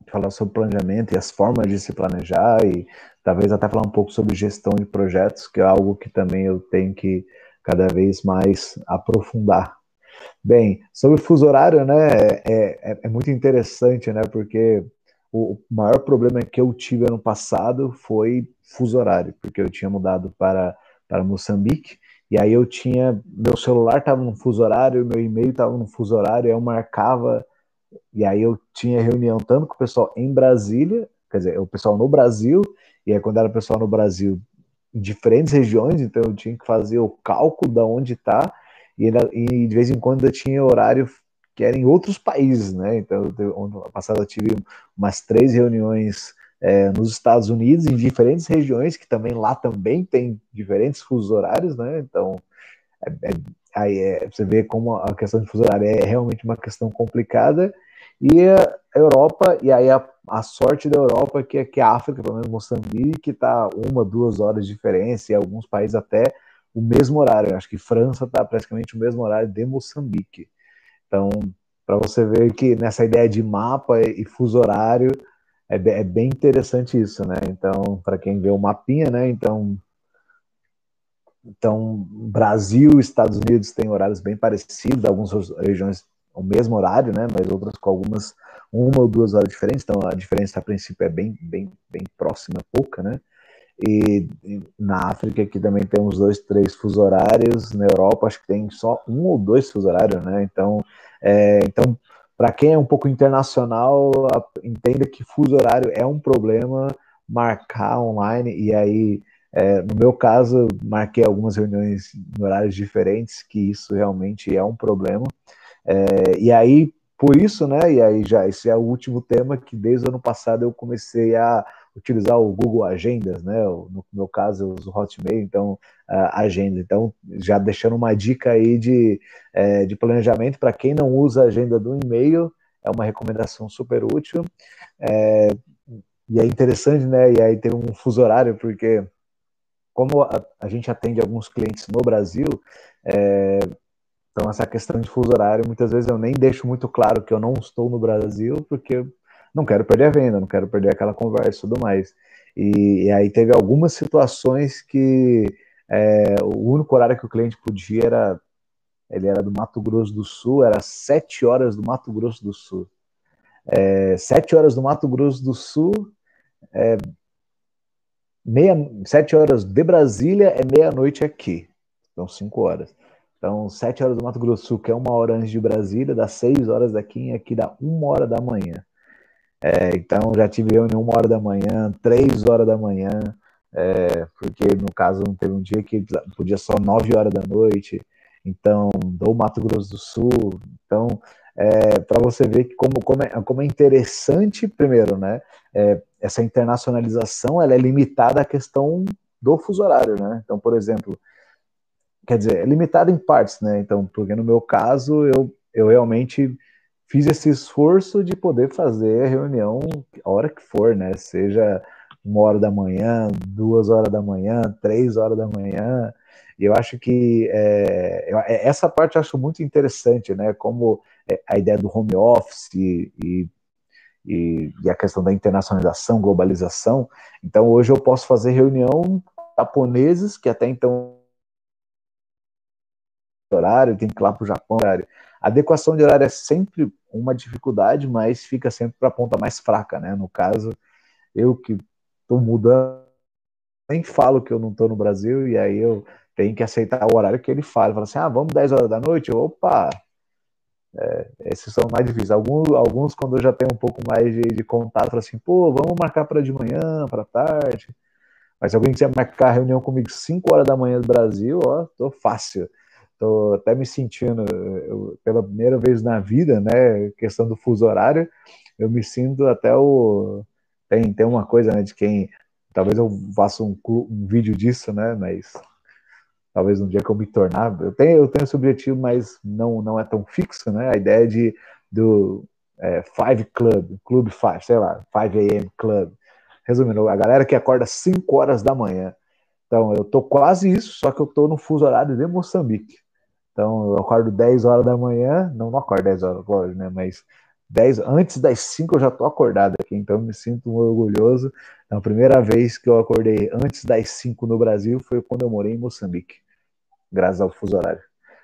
falar sobre planejamento e as formas de se planejar e talvez até falar um pouco sobre gestão de projetos que é algo que também eu tenho que cada vez mais aprofundar. Bem, sobre o fuso horário, né, é, é, é, muito interessante, né, porque o maior problema que eu tive ano passado foi fuso horário, porque eu tinha mudado para, para Moçambique, e aí eu tinha, meu celular estava no fuso horário, meu e-mail estava no fuso horário, eu marcava, e aí eu tinha reunião tanto com o pessoal em Brasília, quer dizer, o pessoal no Brasil, e aí quando era o pessoal no Brasil, em diferentes regiões, então eu tinha que fazer o cálculo da onde está, e, e, de vez em quando eu tinha horário que era em outros países, né? Então, ano passado eu tive umas três reuniões é, nos Estados Unidos, em diferentes regiões, que também lá também tem diferentes fusos horários, né? Então, é, é, aí é, você vê como a questão de fuso horário é realmente uma questão complicada, e a Europa, e aí a, a sorte da Europa que é que a África, pelo menos Moçambique, está uma, duas horas de diferença, e alguns países até o mesmo horário. acho que França está praticamente o mesmo horário de Moçambique. Então, para você ver que nessa ideia de mapa e fuso horário, é, é bem interessante isso, né? Então, para quem vê o mapinha, né? Então, então, Brasil, Estados Unidos têm horários bem parecidos, algumas regiões o mesmo horário, né? Mas outras com algumas uma ou duas horas diferentes. Então a diferença a princípio é bem, bem, bem próxima, pouca, né? E, na África aqui também tem uns dois, três fuso horários. Na Europa acho que tem só um ou dois fuso horários, né? Então, é, então para quem é um pouco internacional, entenda que fuso horário é um problema marcar online e aí é, no meu caso, marquei algumas reuniões em horários diferentes, que isso realmente é um problema. É, e aí, por isso, né, e aí já esse é o último tema que desde o ano passado eu comecei a utilizar o Google Agendas, né, no meu caso eu uso Hotmail, então agenda, então já deixando uma dica aí de, é, de planejamento para quem não usa a agenda do e-mail, é uma recomendação super útil, é, e é interessante, né, e aí tem um fuso horário, porque como a, a gente atende alguns clientes no Brasil, é, então, essa questão de fuso horário, muitas vezes eu nem deixo muito claro que eu não estou no Brasil, porque não quero perder a venda, não quero perder aquela conversa e tudo mais. E, e aí teve algumas situações que é, o único horário que o cliente podia era. Ele era do Mato Grosso do Sul, era sete horas do Mato Grosso do Sul. É, sete horas do Mato Grosso do Sul, é, meia, sete horas de Brasília é meia-noite aqui. Então, cinco horas. Então, 7 horas do Mato Grosso do Sul, que é uma hora antes de Brasília, dá 6 horas daqui, e aqui dá 1 hora da manhã. É, então, já tive reunião 1 hora da manhã, 3 horas da manhã, é, porque no caso teve um dia que podia só 9 horas da noite, então, do Mato Grosso do Sul. Então, é, para você ver que como, como, é, como é interessante, primeiro, né? É, essa internacionalização ela é limitada à questão do fuso horário, né? Então, por exemplo, quer dizer, é limitado em partes, né? Então, porque no meu caso, eu, eu realmente fiz esse esforço de poder fazer a reunião a hora que for, né? Seja uma hora da manhã, duas horas da manhã, três horas da manhã. E eu acho que é, é essa parte eu acho muito interessante, né? Como é, a ideia do home office e, e, e, a questão da internacionalização, globalização. Então, hoje eu posso fazer reunião japoneses que até então horário, tem que ir lá para o Japão. Horário. A adequação de horário é sempre uma dificuldade, mas fica sempre para a ponta mais fraca, né? No caso, eu que estou mudando, nem falo que eu não estou no Brasil, e aí eu tenho que aceitar o horário que ele fala. Fala assim, ah, vamos 10 horas da noite? Opa! É, esses são mais difíceis. Alguns, alguns, quando eu já tenho um pouco mais de, de contato, falo assim, pô, vamos marcar para de manhã, para tarde. Mas se alguém quiser marcar reunião comigo 5 horas da manhã do Brasil, ó, tô fácil. Estou até me sentindo, eu, pela primeira vez na vida, né, questão do fuso horário, eu me sinto até o. Tem, tem uma coisa, né, de quem. Talvez eu faça um, um vídeo disso, né, mas talvez um dia que eu me tornar. Eu tenho, eu tenho esse objetivo, mas não, não é tão fixo, né? A ideia de do é, Five Club, Club Five, sei lá, 5 AM Club. Resumindo, a galera que acorda 5 horas da manhã. Então, eu tô quase isso, só que eu tô no fuso horário de Moçambique. Então, eu acordo 10 horas da manhã, não, não acordo 10 horas, lógico, né? Mas 10, antes das 5 eu já tô acordado aqui, então me sinto orgulhoso. Então, a primeira vez que eu acordei antes das 5 no Brasil foi quando eu morei em Moçambique, graças ao fuso horário.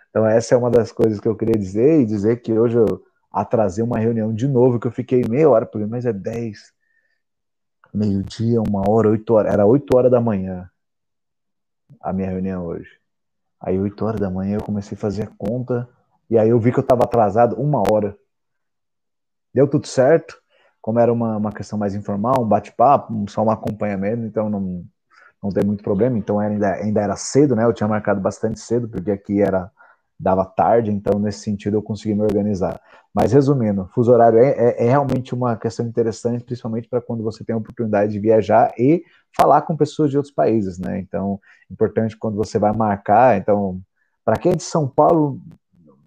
Então, essa é uma das coisas que eu queria dizer e dizer que hoje eu atrasei uma reunião de novo, que eu fiquei meia hora, por mas é 10, meio-dia, uma hora, 8 horas, era 8 horas da manhã a minha reunião hoje. Aí, 8 horas da manhã, eu comecei a fazer a conta. E aí, eu vi que eu estava atrasado uma hora. Deu tudo certo. Como era uma, uma questão mais informal, um bate-papo, só um acompanhamento, então não, não tem muito problema, então ainda, ainda era cedo, né? Eu tinha marcado bastante cedo, porque aqui era dava tarde, então nesse sentido eu consegui me organizar. Mas resumindo, fuso horário é, é, é realmente uma questão interessante, principalmente para quando você tem a oportunidade de viajar e falar com pessoas de outros países, né? Então, importante quando você vai marcar. Então, para quem é de São Paulo,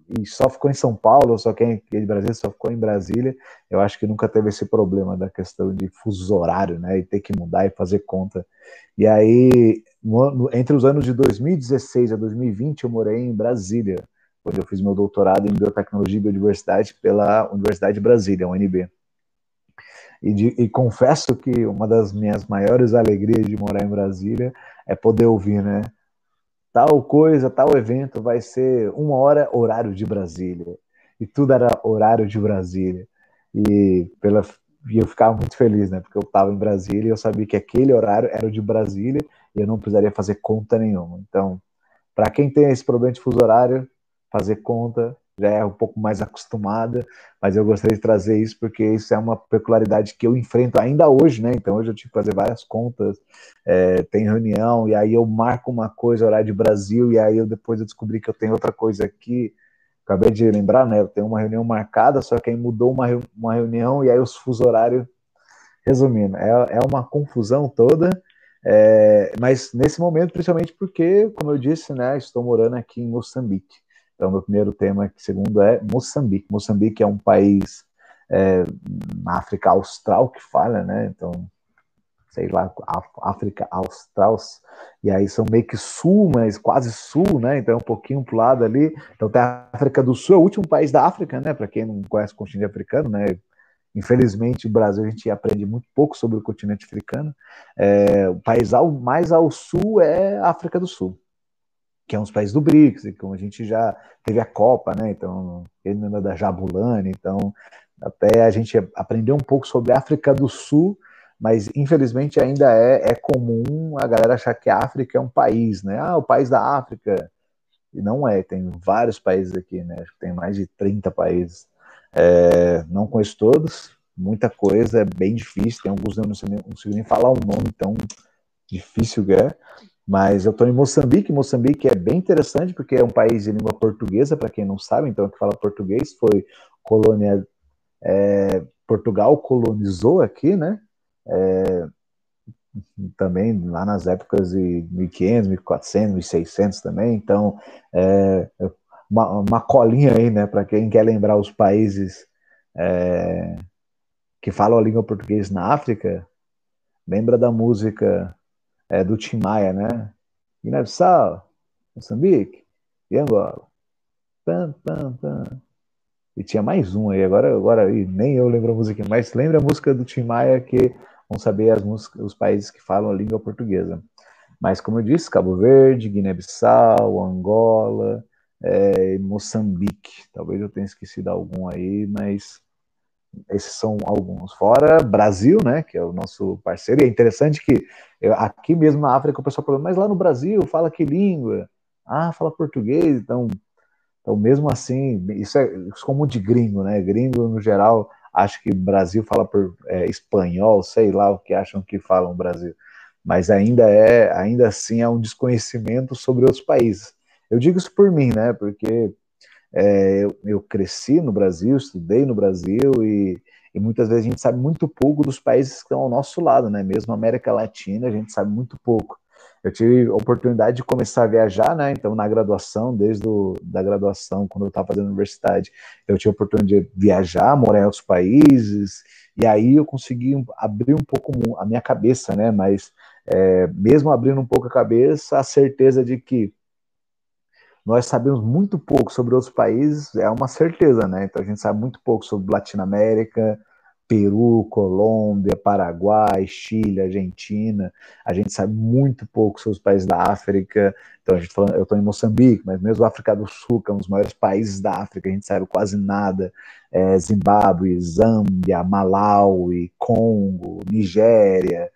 e só ficou em São Paulo, só quem é de Brasília só ficou em Brasília, eu acho que nunca teve esse problema da questão de fuso horário, né, e ter que mudar e fazer conta. E aí, no, entre os anos de 2016 a 2020, eu morei em Brasília, onde eu fiz meu doutorado em biotecnologia e biodiversidade pela Universidade de Brasília, UNB. E, de, e, confesso que uma das minhas maiores alegrias de morar em Brasília é poder ouvir, né? Tal coisa, tal evento vai ser uma hora horário de Brasília. E tudo era horário de Brasília. E, pela, e eu ficava muito feliz, né? Porque eu estava em Brasília e eu sabia que aquele horário era o de Brasília e eu não precisaria fazer conta nenhuma. Então, para quem tem esse problema de fuso horário, fazer conta já é um pouco mais acostumada, mas eu gostaria de trazer isso porque isso é uma peculiaridade que eu enfrento ainda hoje, né? Então hoje eu tive que fazer várias contas, é, tem reunião, e aí eu marco uma coisa, horário de Brasil, e aí eu depois eu descobri que eu tenho outra coisa aqui. Acabei de lembrar, né? Eu tenho uma reunião marcada, só que aí mudou uma, uma reunião e aí os fuso horário. Resumindo, é, é uma confusão toda, é, mas nesse momento, principalmente porque, como eu disse, né, estou morando aqui em Moçambique. Então, meu primeiro tema, que segundo é Moçambique. Moçambique é um país é, na África Austral que fala, né? Então, sei lá, África Austral, e aí são meio que sul, mas quase sul, né? Então, um pouquinho pro lado ali. Então, tem a África do Sul, é o último país da África, né? Para quem não conhece o continente africano, né? Infelizmente, o Brasil a gente aprende muito pouco sobre o continente africano. É, o país ao, mais ao sul é a África do Sul que é uns países do BRICS, e como a gente já teve a Copa, né? Então, ele lembra da Jabulani, então até a gente aprendeu um pouco sobre a África do Sul, mas infelizmente ainda é, é comum a galera achar que a África é um país, né? Ah, o país da África. E não é, tem vários países aqui, né? Acho que tem mais de 30 países. É, não conheço todos, muita coisa, é bem difícil, tem alguns eu não, consigo nem falar o nome tão difícil que é, mas eu estou em Moçambique. Moçambique é bem interessante porque é um país de língua portuguesa, para quem não sabe, então que fala português foi colônia. É, Portugal colonizou aqui, né? É, também lá nas épocas de 1500, 1400, 1600 também. Então, é, uma, uma, colinha aí, né? Para quem quer lembrar os países é, que falam a língua portuguesa na África, lembra da música é, do Tim Maia, né? Guiné-Bissau, Moçambique e Angola. Pam, pam, pam. E tinha mais um aí, agora, agora nem eu lembro a música, mas lembra a música do Tim Maia que vão saber as músicas, os países que falam a língua portuguesa. Mas, como eu disse, Cabo Verde, Guiné-Bissau, Angola, é, Moçambique. Talvez eu tenha esquecido algum aí, mas esses são alguns. Fora Brasil, né, que é o nosso parceiro. E é interessante que eu, aqui mesmo na África o pessoal fala, mas lá no Brasil fala que língua? Ah, fala português. Então, então mesmo assim, isso é, isso é como de gringo, né? Gringo, no geral, acho que Brasil fala por é, espanhol, sei lá o que acham que falam Brasil. Mas ainda é, ainda assim, é um desconhecimento sobre outros países. Eu digo isso por mim, né? Porque é, eu, eu, cresci no Brasil, estudei no Brasil e, e, muitas vezes a gente sabe muito pouco dos países que estão ao nosso lado, né? Mesmo América Latina, a gente sabe muito pouco. Eu tive a oportunidade de começar a viajar, né? Então, na graduação, desde o, da graduação, quando eu estava fazendo universidade, eu tive a oportunidade de viajar, morar em outros países, e aí eu consegui abrir um pouco a minha cabeça, né? Mas é, mesmo abrindo um pouco a cabeça, a certeza de que nós sabemos muito pouco sobre outros países, é uma certeza, né? Então a gente sabe muito pouco sobre Latinoamérica, Peru, Colômbia, Paraguai, Chile, Argentina. A gente sabe muito pouco sobre os países da África. Então a gente falando, eu estou em Moçambique, mas mesmo a África do Sul, que é um dos maiores países da África, a gente sabe quase nada. É, Zimbábue, Zâmbia, Malawi, Congo, Nigéria.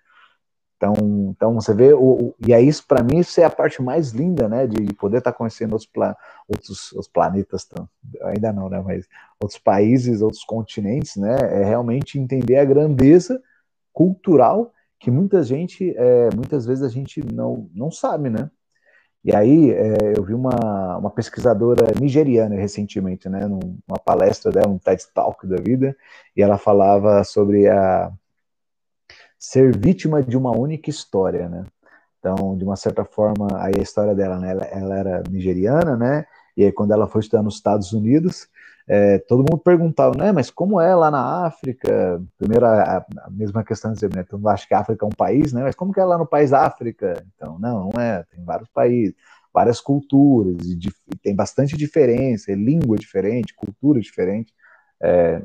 Então, então você vê, o, o e é isso para mim, isso é a parte mais linda, né, de poder estar tá conhecendo outros, pla, outros os planetas, ainda não, né, mas outros países, outros continentes, né, é realmente entender a grandeza cultural que muita gente, é, muitas vezes a gente não, não sabe, né? E aí é, eu vi uma, uma pesquisadora nigeriana recentemente, né, numa palestra dela, um TED Talk da vida, e ela falava sobre a ser vítima de uma única história, né? Então, de uma certa forma, aí a história dela, né, ela, ela era nigeriana, né? E aí quando ela foi estudar nos Estados Unidos, é, todo mundo perguntava, né, mas como é lá na África? Primeiro, a, a mesma questão de dizer, né, todo mundo acha que a África é um país, né, mas como que é lá no país África? Então, não, não é, tem vários países, várias culturas, e, e tem bastante diferença, é língua diferente, cultura diferente, é,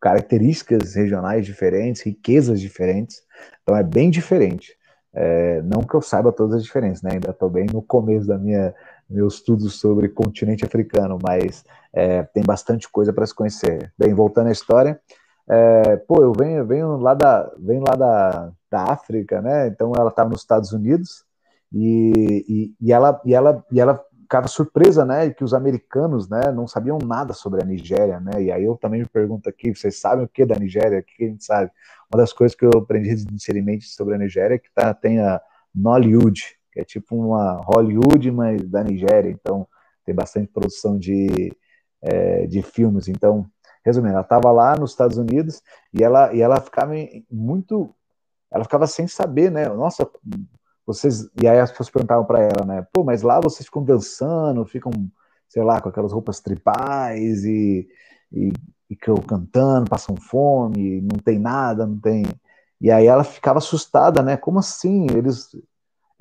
características regionais diferentes, riquezas diferentes, então é bem diferente. É, não que eu saiba todas as diferenças, né? Ainda estou bem no começo da minha meus estudos sobre continente africano, mas é, tem bastante coisa para se conhecer. Bem, voltando à história, é, pô, eu venho, venho lá da, venho lá da, da África, né? Então ela estava nos Estados Unidos e, e, e, ela, e ela, e ela ficava surpresa, né, que os americanos, né, não sabiam nada sobre a Nigéria, né? E aí eu também me pergunto aqui, vocês sabem o que da Nigéria? O que a gente sabe? Uma das coisas que eu aprendi inicialmente sobre a Nigéria é que tá, tem a Nollywood, que é tipo uma Hollywood, mas da Nigéria. Então tem bastante produção de é, de filmes. Então, resumindo, ela estava lá nos Estados Unidos e ela, e ela ficava muito. Ela ficava sem saber, né? Nossa, vocês. E aí as pessoas perguntavam para ela, né? Pô, mas lá vocês ficam dançando, ficam, sei lá, com aquelas roupas tribais e, e, e cantando, passam fome, não tem nada, não tem. E aí ela ficava assustada, né? Como assim? Eles,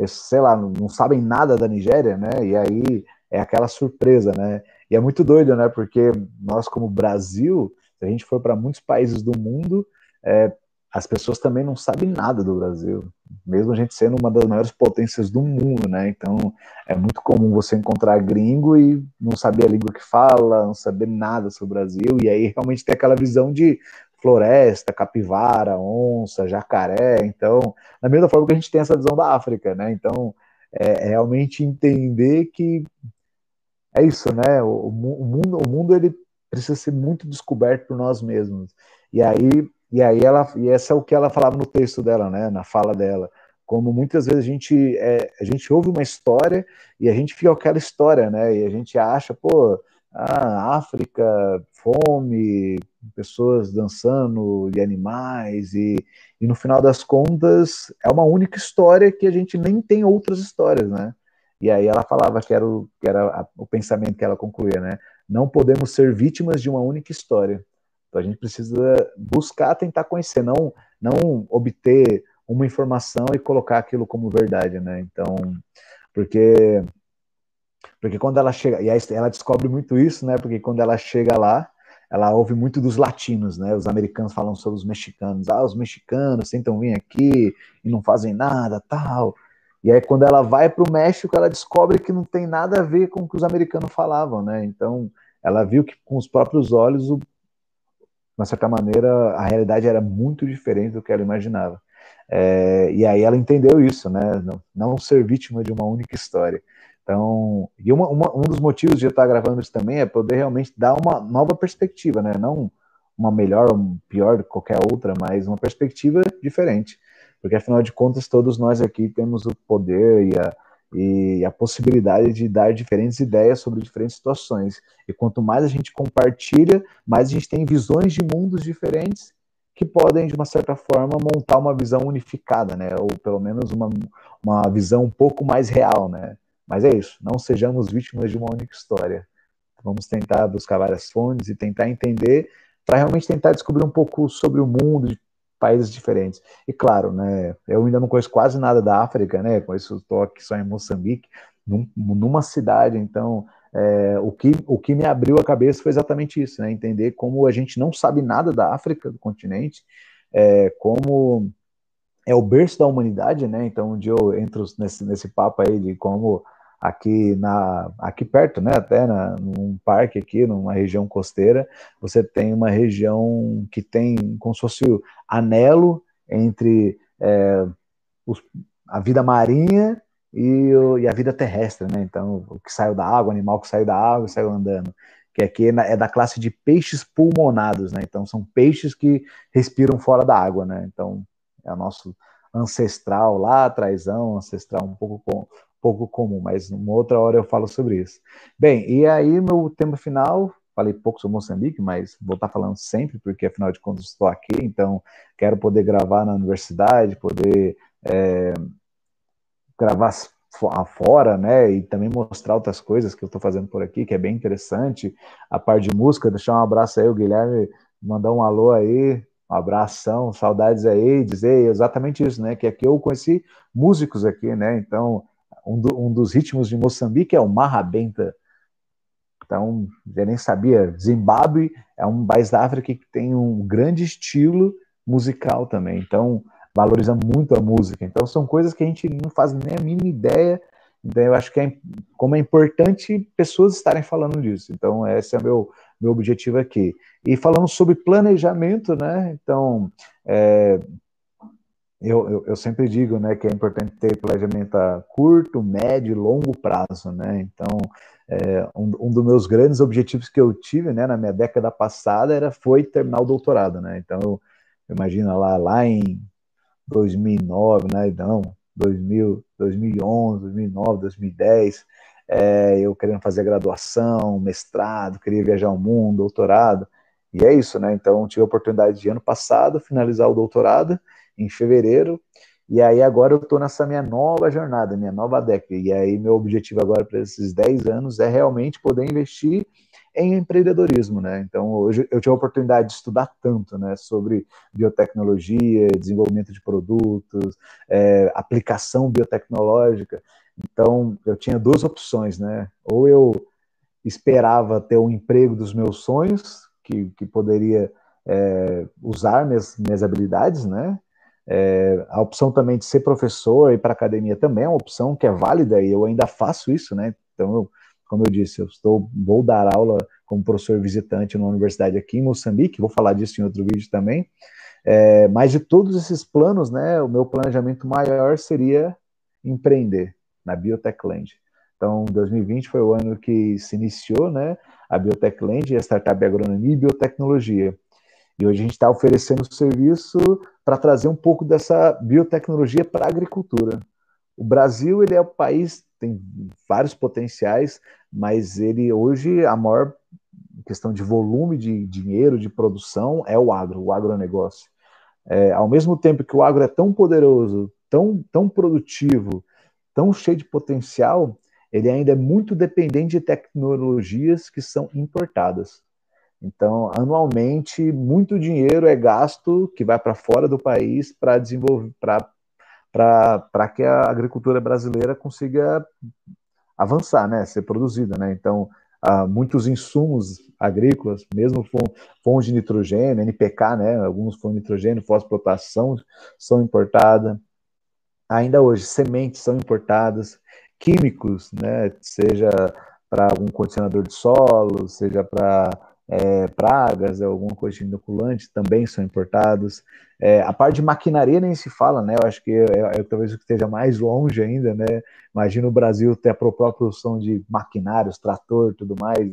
sei lá, não sabem nada da Nigéria, né? E aí é aquela surpresa, né? E é muito doido, né? Porque nós, como Brasil, se a gente for para muitos países do mundo, é, as pessoas também não sabem nada do Brasil, mesmo a gente sendo uma das maiores potências do mundo, né? Então é muito comum você encontrar gringo e não saber a língua que fala, não saber nada sobre o Brasil, e aí realmente tem aquela visão de floresta, capivara, onça, jacaré. Então, da mesma forma que a gente tem essa visão da África, né? Então, é, é realmente entender que é isso, né? O, o, mundo, o mundo ele precisa ser muito descoberto por nós mesmos. E aí, e aí ela, e essa é o que ela falava no texto dela, né? Na fala dela. Como muitas vezes a gente, é, a gente ouve uma história e a gente fica aquela história, né? E a gente acha, pô, ah, África, fome, pessoas dançando e animais, e, e no final das contas é uma única história que a gente nem tem outras histórias, né? E aí ela falava que era, o, que era a, o pensamento que ela concluía, né? Não podemos ser vítimas de uma única história. Então a gente precisa buscar tentar conhecer, não, não obter uma informação e colocar aquilo como verdade, né? Então, porque porque quando ela chega, e ela descobre muito isso, né? Porque quando ela chega lá, ela ouve muito dos latinos, né? Os americanos falam sobre os mexicanos. Ah, os mexicanos tentam vir aqui e não fazem nada, tal. E aí, quando ela vai para o México, ela descobre que não tem nada a ver com o que os americanos falavam, né? Então, ela viu que com os próprios olhos, o, de certa maneira, a realidade era muito diferente do que ela imaginava. É, e aí ela entendeu isso, né? Não, não, ser vítima de uma única história. Então, e uma, uma, um dos motivos de eu estar gravando isso também é poder realmente dar uma nova perspectiva, né? Não uma melhor ou pior do que qualquer outra, mas uma perspectiva diferente porque afinal de contas todos nós aqui temos o poder e a, e a possibilidade de dar diferentes ideias sobre diferentes situações. E quanto mais a gente compartilha, mais a gente tem visões de mundos diferentes que podem, de uma certa forma, montar uma visão unificada, né? Ou pelo menos uma, uma visão um pouco mais real, né? Mas é isso, não sejamos vítimas de uma única história. Vamos tentar buscar várias fontes e tentar entender, para realmente tentar descobrir um pouco sobre o mundo, países diferentes. E claro, né, eu ainda não conheço quase nada da África, né, conheço, estou aqui só em Moçambique, num, numa cidade, então é, o, que, o que me abriu a cabeça foi exatamente isso, né, entender como a gente não sabe nada da África, do continente, é, como é o berço da humanidade, né, então onde eu entro nesse, nesse papo aí de como aqui na aqui perto, né, até na, num parque aqui, numa região costeira, você tem uma região que tem como se fosse anelo entre é, os, a vida marinha e, o, e, a vida terrestre, né? Então, o que saiu da água, o animal que saiu da água e saiu andando, que aqui é, é da classe de peixes pulmonados, né? Então, são peixes que respiram fora da água, né? Então, é o nosso ancestral lá atrásão, ancestral um pouco, com, pouco comum, mas uma outra hora eu falo sobre isso. Bem, e aí meu tema final, falei pouco sobre Moçambique, mas vou estar falando sempre, porque afinal de contas estou aqui, então quero poder gravar na universidade, poder é, gravar fora, né, e também mostrar outras coisas que eu estou fazendo por aqui, que é bem interessante, a parte de música, deixar um abraço aí, o Guilherme mandar um alô aí, um abração, saudades aí, dizer exatamente isso, né? Que aqui eu conheci músicos aqui, né? Então, um, do, um dos ritmos de Moçambique é o marrabenta. Então, eu nem sabia. Zimbábue é um país da África que tem um grande estilo musical também. Então, valoriza muito a música. Então, são coisas que a gente não faz nem a mínima ideia. Então, eu acho que é, como é importante pessoas estarem falando disso. Então, esse é o meu meu objetivo aqui. E falando sobre planejamento, né? Então, é, eu, eu, eu, sempre digo, né, que é importante ter planejamento a curto, médio e longo prazo, né? Então, é, um, um, dos meus grandes objetivos que eu tive, né, na minha década passada era foi terminar o doutorado, né? Então, imagina lá lá em 2009, né? Não, 2000, 2011, 2009, 2010 é, eu querendo fazer graduação, mestrado, queria viajar o mundo, doutorado, e é isso, né? Então, tive a oportunidade de ano passado finalizar o doutorado, em fevereiro, e aí agora eu estou nessa minha nova jornada, minha nova década, e aí meu objetivo agora para esses 10 anos é realmente poder investir em empreendedorismo, né? Então, hoje eu tive a oportunidade de estudar tanto, né, sobre biotecnologia, desenvolvimento de produtos, é, aplicação biotecnológica, então, eu tinha duas opções, né? Ou eu esperava ter um emprego dos meus sonhos, que, que poderia é, usar minhas, minhas habilidades, né? É, a opção também de ser professor e para academia também é uma opção que é válida e eu ainda faço isso, né? Então, eu, como eu disse, eu estou, vou dar aula como professor visitante numa universidade aqui em Moçambique, vou falar disso em outro vídeo também. É, mas de todos esses planos, né, o meu planejamento maior seria empreender na Biotechland. Então, 2020 foi o ano que se iniciou né, a Biotechland, a startup agronomia e biotecnologia. E hoje a gente está oferecendo serviço para trazer um pouco dessa biotecnologia para a agricultura. O Brasil ele é o país tem vários potenciais, mas ele hoje a maior questão de volume de dinheiro, de produção é o agro, o agronegócio. É, ao mesmo tempo que o agro é tão poderoso, tão, tão produtivo, tão cheio de potencial, ele ainda é muito dependente de tecnologias que são importadas. Então, anualmente, muito dinheiro é gasto que vai para fora do país para desenvolver, para que a agricultura brasileira consiga avançar, né, ser produzida, né? Então, uh, muitos insumos agrícolas, mesmo fontes de nitrogênio, NPK, né, alguns fontes de nitrogênio, fosfopotação são importadas ainda hoje, sementes são importadas, químicos, né, seja para algum condicionador de solo, seja para é, pragas, alguma coisa inoculante, também são importados. É, a parte de maquinaria nem se fala, né? Eu acho que é, é, talvez o que esteja mais longe ainda, né? Imagina o Brasil ter a própria produção de maquinários, trator, tudo mais,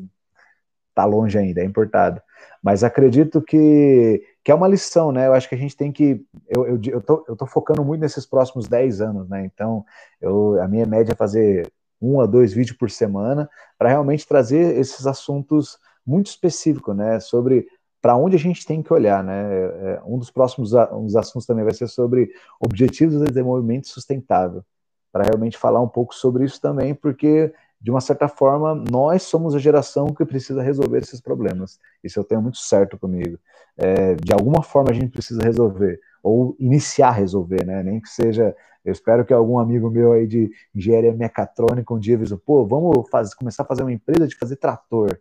está longe ainda, é importado. Mas acredito que que é uma lição, né? Eu acho que a gente tem que. Eu, eu, eu, tô, eu tô focando muito nesses próximos 10 anos, né? Então, eu, a minha média é fazer um a dois vídeos por semana para realmente trazer esses assuntos muito específicos, né? Sobre para onde a gente tem que olhar, né? É, é um dos próximos dos assuntos também vai ser sobre objetivos de desenvolvimento sustentável, para realmente falar um pouco sobre isso também, porque de uma certa forma, nós somos a geração que precisa resolver esses problemas. Isso eu tenho muito certo comigo. É, de alguma forma a gente precisa resolver, ou iniciar a resolver, né? Nem que seja. Eu espero que algum amigo meu aí de engenharia mecatrônica um dia avisa, pô, vamos fazer, começar a fazer uma empresa de fazer trator.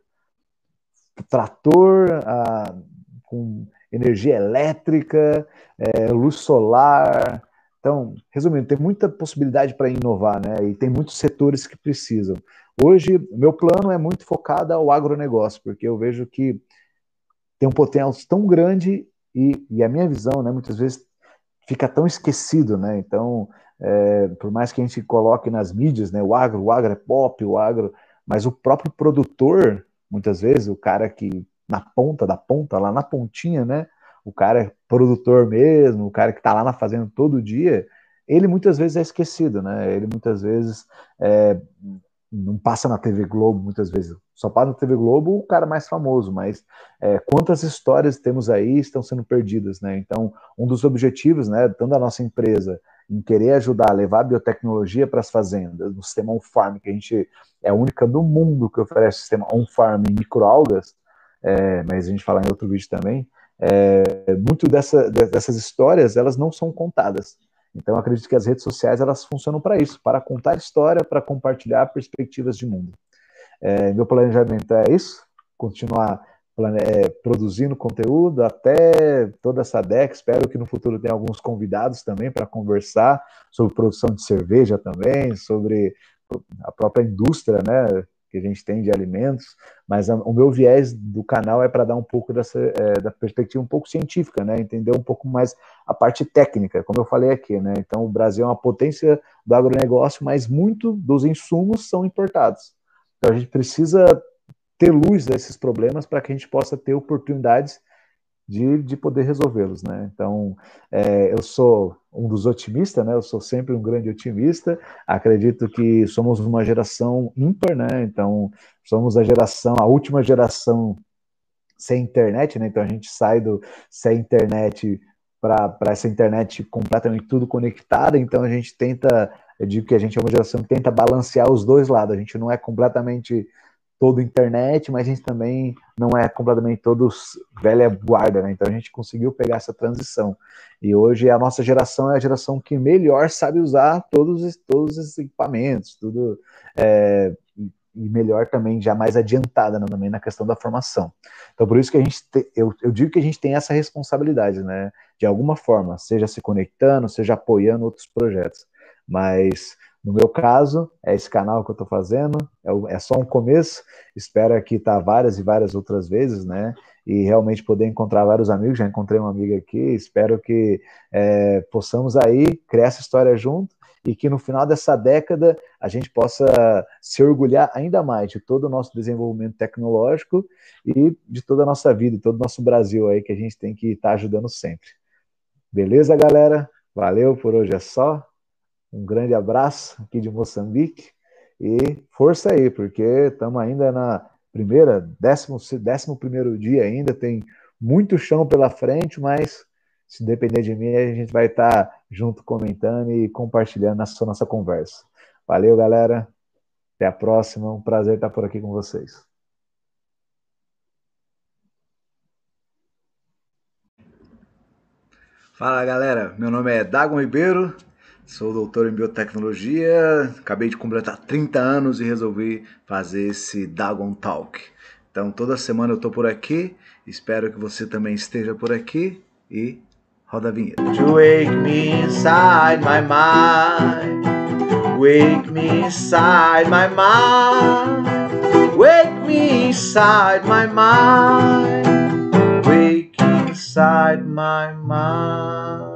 Trator ah, com energia elétrica, é, luz solar, então, resumindo, tem muita possibilidade para inovar, né? E tem muitos setores que precisam. Hoje, meu plano é muito focado ao agronegócio, porque eu vejo que tem um potencial tão grande e, e a minha visão, né, muitas vezes fica tão esquecido, né? Então, é, por mais que a gente coloque nas mídias, né, o agro, o agro é pop, o agro, mas o próprio produtor, muitas vezes, o cara que na ponta da ponta, lá na pontinha, né, o cara é produtor mesmo, o cara que está lá na fazenda todo dia, ele muitas vezes é esquecido, né? Ele muitas vezes é, não passa na TV Globo, muitas vezes. Só passa na TV Globo o cara mais famoso, mas é, quantas histórias temos aí estão sendo perdidas, né? Então, um dos objetivos, né, tanto da nossa empresa em querer ajudar a levar a biotecnologia para as fazendas, no sistema on-farm, que a gente é a única do mundo que oferece sistema on-farm em microalgas, é, mas a gente fala em outro vídeo também, é, muito dessa, dessas histórias, elas não são contadas. Então, acredito que as redes sociais, elas funcionam para isso, para contar história, para compartilhar perspectivas de mundo. É, meu planejamento é isso, continuar é, produzindo conteúdo até toda essa década. Espero que no futuro tenha alguns convidados também para conversar sobre produção de cerveja também, sobre a própria indústria, né? Que a gente tem de alimentos, mas a, o meu viés do canal é para dar um pouco dessa é, da perspectiva um pouco científica, né? Entender um pouco mais a parte técnica, como eu falei aqui, né? Então o Brasil é uma potência do agronegócio, mas muito dos insumos são importados. Então a gente precisa ter luz desses problemas para que a gente possa ter oportunidades de, de poder resolvê-los, né? Então, é, eu sou um dos otimistas, né? Eu sou sempre um grande otimista. Acredito que somos uma geração ímpar, né? Então, somos a geração, a última geração sem internet, né? Então, a gente sai do sem internet para essa internet completamente tudo conectada. Então, a gente tenta, eu digo que a gente é uma geração que tenta balancear os dois lados. A gente não é completamente todo internet, mas a gente também não é completamente todos velha guarda, né? Então a gente conseguiu pegar essa transição. E hoje a nossa geração é a geração que melhor sabe usar todos, todos esses equipamentos, tudo é, e melhor também, já mais adiantada né, também na questão da formação. Então por isso que a gente, te, eu, eu digo que a gente tem essa responsabilidade, né? De alguma forma, seja se conectando, seja apoiando outros projetos. Mas no meu caso, é esse canal que eu estou fazendo, é, é, só um começo, espero estar tá várias e várias outras vezes, né? E realmente poder encontrar vários amigos, já encontrei uma amiga aqui, espero que é, possamos aí criar essa história junto e que no final dessa década a gente possa se orgulhar ainda mais de todo o nosso desenvolvimento tecnológico e de toda a nossa vida, de todo o nosso Brasil aí que a gente tem que estar tá ajudando sempre. Beleza, galera? Valeu, por hoje é só. Um grande abraço aqui de Moçambique e força aí, porque estamos ainda na primeira, décimo, décimo primeiro dia ainda, tem muito chão pela frente, mas se depender de mim, a gente vai estar junto comentando e compartilhando essa nossa conversa. Valeu, galera. Até a próxima. Um prazer estar por aqui com vocês. Fala, galera. Meu nome é Dagon Ribeiro. Sou doutor em biotecnologia, acabei de completar 30 anos e resolvi fazer esse Dagon Talk. Então toda semana eu tô por aqui, espero que você também esteja por aqui e roda a vinheta. You wake me inside my mind. Wake me inside my mind. Wake me inside my mind. Wake inside my mind.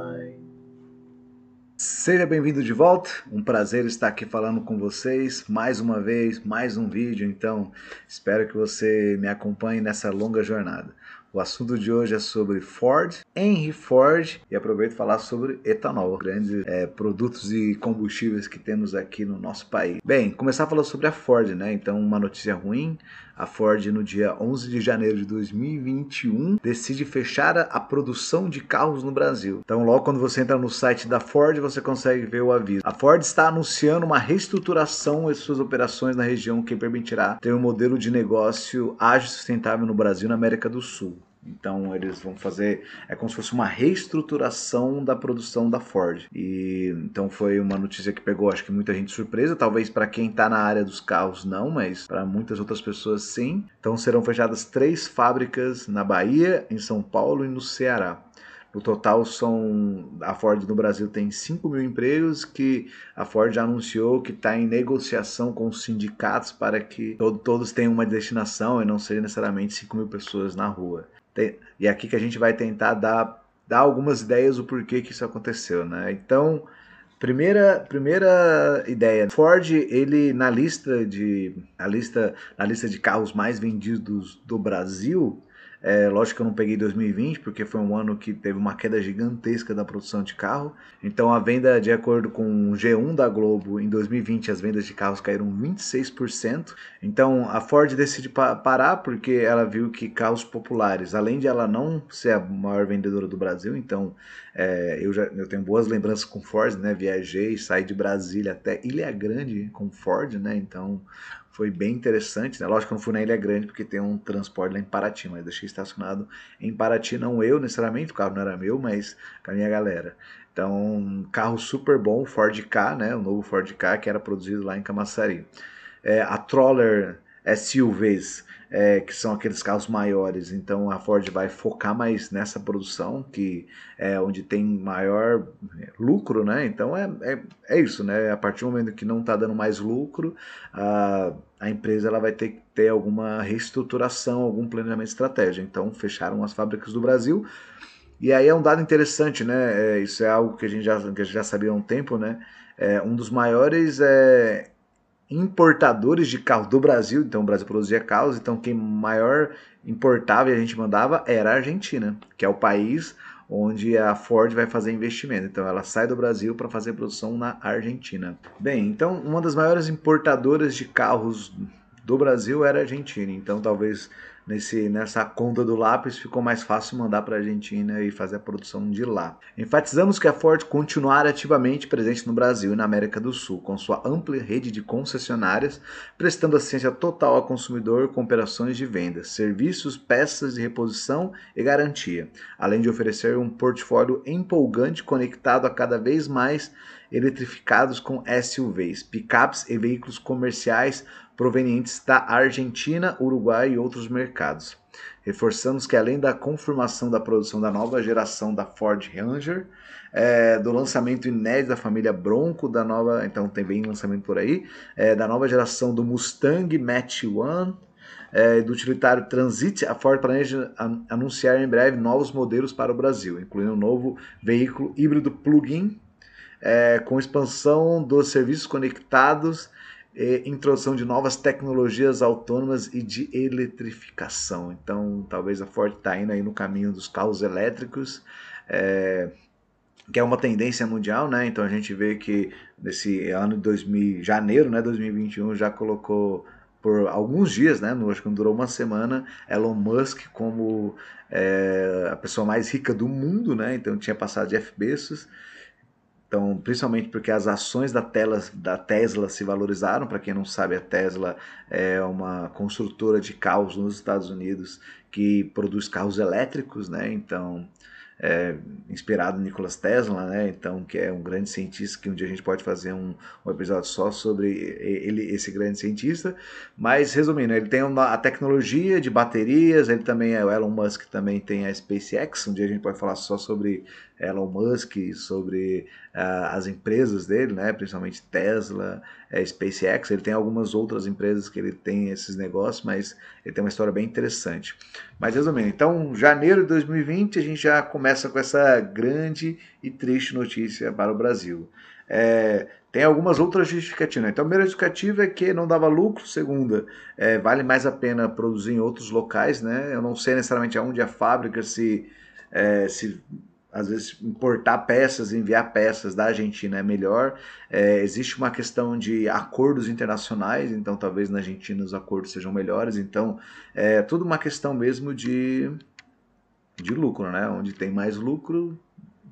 Seja bem-vindo de volta, um prazer estar aqui falando com vocês mais uma vez, mais um vídeo, então espero que você me acompanhe nessa longa jornada. O assunto de hoje é sobre Ford, Henry Ford e aproveito falar sobre etanol, grandes é, produtos e combustíveis que temos aqui no nosso país. Bem, começar a falar sobre a Ford, né? Então, uma notícia ruim: a Ford, no dia 11 de janeiro de 2021, decide fechar a produção de carros no Brasil. Então, logo quando você entra no site da Ford, você consegue ver o aviso. A Ford está anunciando uma reestruturação em suas operações na região que permitirá ter um modelo de negócio ágil e sustentável no Brasil e na América do Sul. Então eles vão fazer é como se fosse uma reestruturação da produção da Ford. E então foi uma notícia que pegou acho que muita gente surpresa, talvez para quem está na área dos carros não, mas para muitas outras pessoas sim. Então serão fechadas três fábricas na Bahia, em São Paulo e no Ceará. No total, são a Ford no Brasil tem 5 mil empregos que a Ford já anunciou que está em negociação com os sindicatos para que todos tenham uma destinação e não sejam necessariamente 5 mil pessoas na rua. E é aqui que a gente vai tentar dar, dar algumas ideias do porquê que isso aconteceu, né? Então, primeira, primeira ideia, Ford, ele na lista de a lista na lista de carros mais vendidos do Brasil, É, lógico que eu não peguei 2020, porque foi um ano que teve uma queda gigantesca da produção de carro. Então a venda, de acordo com o G1 da Globo, em 2020 as vendas de carros caíram 26%. Então a Ford decide parar porque ela viu que carros populares, além de ela não ser a maior vendedora do Brasil, então é, eu já eu tenho boas lembranças com Ford, né? Viajei, saí de Brasília até Ilha Grande com Ford, né? Então foi bem interessante. Né? Lógico que eu não fui na Ilha Grande porque tem um transporte lá em Paraty, mas deixei estacionado em Paraty, não eu necessariamente, o carro não era meu, mas com a minha galera. Então, um carro super bom, Ford K, né? O novo Ford K que era produzido lá em Camaçari. É, a Troller SUVs é, que são aqueles carros maiores. Então a Ford vai focar mais nessa produção, que é onde tem maior lucro, né? Então é, é, é isso, né? A partir do momento que não está dando mais lucro, a, a empresa ela vai ter que ter alguma reestruturação, algum planejamento de estratégia. Então fecharam as fábricas do Brasil. E aí é um dado interessante, né? É, isso é algo que a gente já, que a gente já sabia há um tempo, né? É, um dos maiores é, importadores de carro do Brasil, então o Brasil produzia carros, então quem maior importava e a gente mandava era a Argentina, que é o país onde a Ford vai fazer investimento. Então ela sai do Brasil para fazer produção na Argentina. Bem, então uma das maiores importadoras de carros do Brasil era a Argentina, então talvez nesse, nessa conta do lápis, ficou mais fácil mandar para a Argentina e fazer a produção de lá. Enfatizamos que a Ford continuará ativamente presente no Brasil e na América do Sul, com sua ampla rede de concessionárias, prestando assistência total ao consumidor com operações de vendas, serviços, peças de reposição e garantia, além de oferecer um portfólio empolgante conectado a cada vez mais eletrificados com SUVs, picapes e veículos comerciais provenientes da Argentina, Uruguai e outros mercados. Reforçamos que além da confirmação da produção da nova geração da Ford Ranger, é, do lançamento inédito da família Bronco, da nova, então tem bem lançamento por aí, é, da nova geração do Mustang Mach-1, é, do utilitário Transit, a Ford planeja anunciar em breve novos modelos para o Brasil, incluindo um novo veículo híbrido plug-in, é, com expansão dos serviços conectados é, introdução de novas tecnologias autônomas e de eletrificação. Então, talvez a Ford está indo aí no caminho dos carros elétricos, é, que é uma tendência mundial, né? Então a gente vê que nesse ano de 2000, janeiro, né, 2021, já colocou por alguns dias, né? Acho que não durou uma semana, Elon Musk como é, a pessoa mais rica do mundo, né? Então tinha passado Jeff Bezos. Então, principalmente porque as ações da, tela, da Tesla se valorizaram. Para quem não sabe, a Tesla é uma construtora de carros nos Estados Unidos que produz carros elétricos, né? Então, é, inspirado no Nikola Tesla, né? Então, que é um grande cientista que um dia a gente pode fazer um, um episódio só sobre ele, esse grande cientista. Mas resumindo, ele tem uma, a tecnologia de baterias, ele também é o Elon Musk também tem a SpaceX. Um dia a gente pode falar só sobre Elon Musk, sobre uh, as empresas dele, né? Principalmente Tesla, é, SpaceX. Ele tem algumas outras empresas que ele tem esses negócios, mas ele tem uma história bem interessante. Mas resumindo, então, janeiro de 2020 a gente já começa com essa grande e triste notícia para o Brasil. É, tem algumas outras justificativas. Então, a primeira justificativa é que não dava lucro. Segunda, é, vale mais a pena produzir em outros locais, né? Eu não sei necessariamente aonde a fábrica se, é, se às vezes importar peças, enviar peças da Argentina é melhor. É, existe uma questão de acordos internacionais, então talvez na Argentina os acordos sejam melhores. Então é tudo uma questão mesmo de, de lucro, né? Onde tem mais lucro,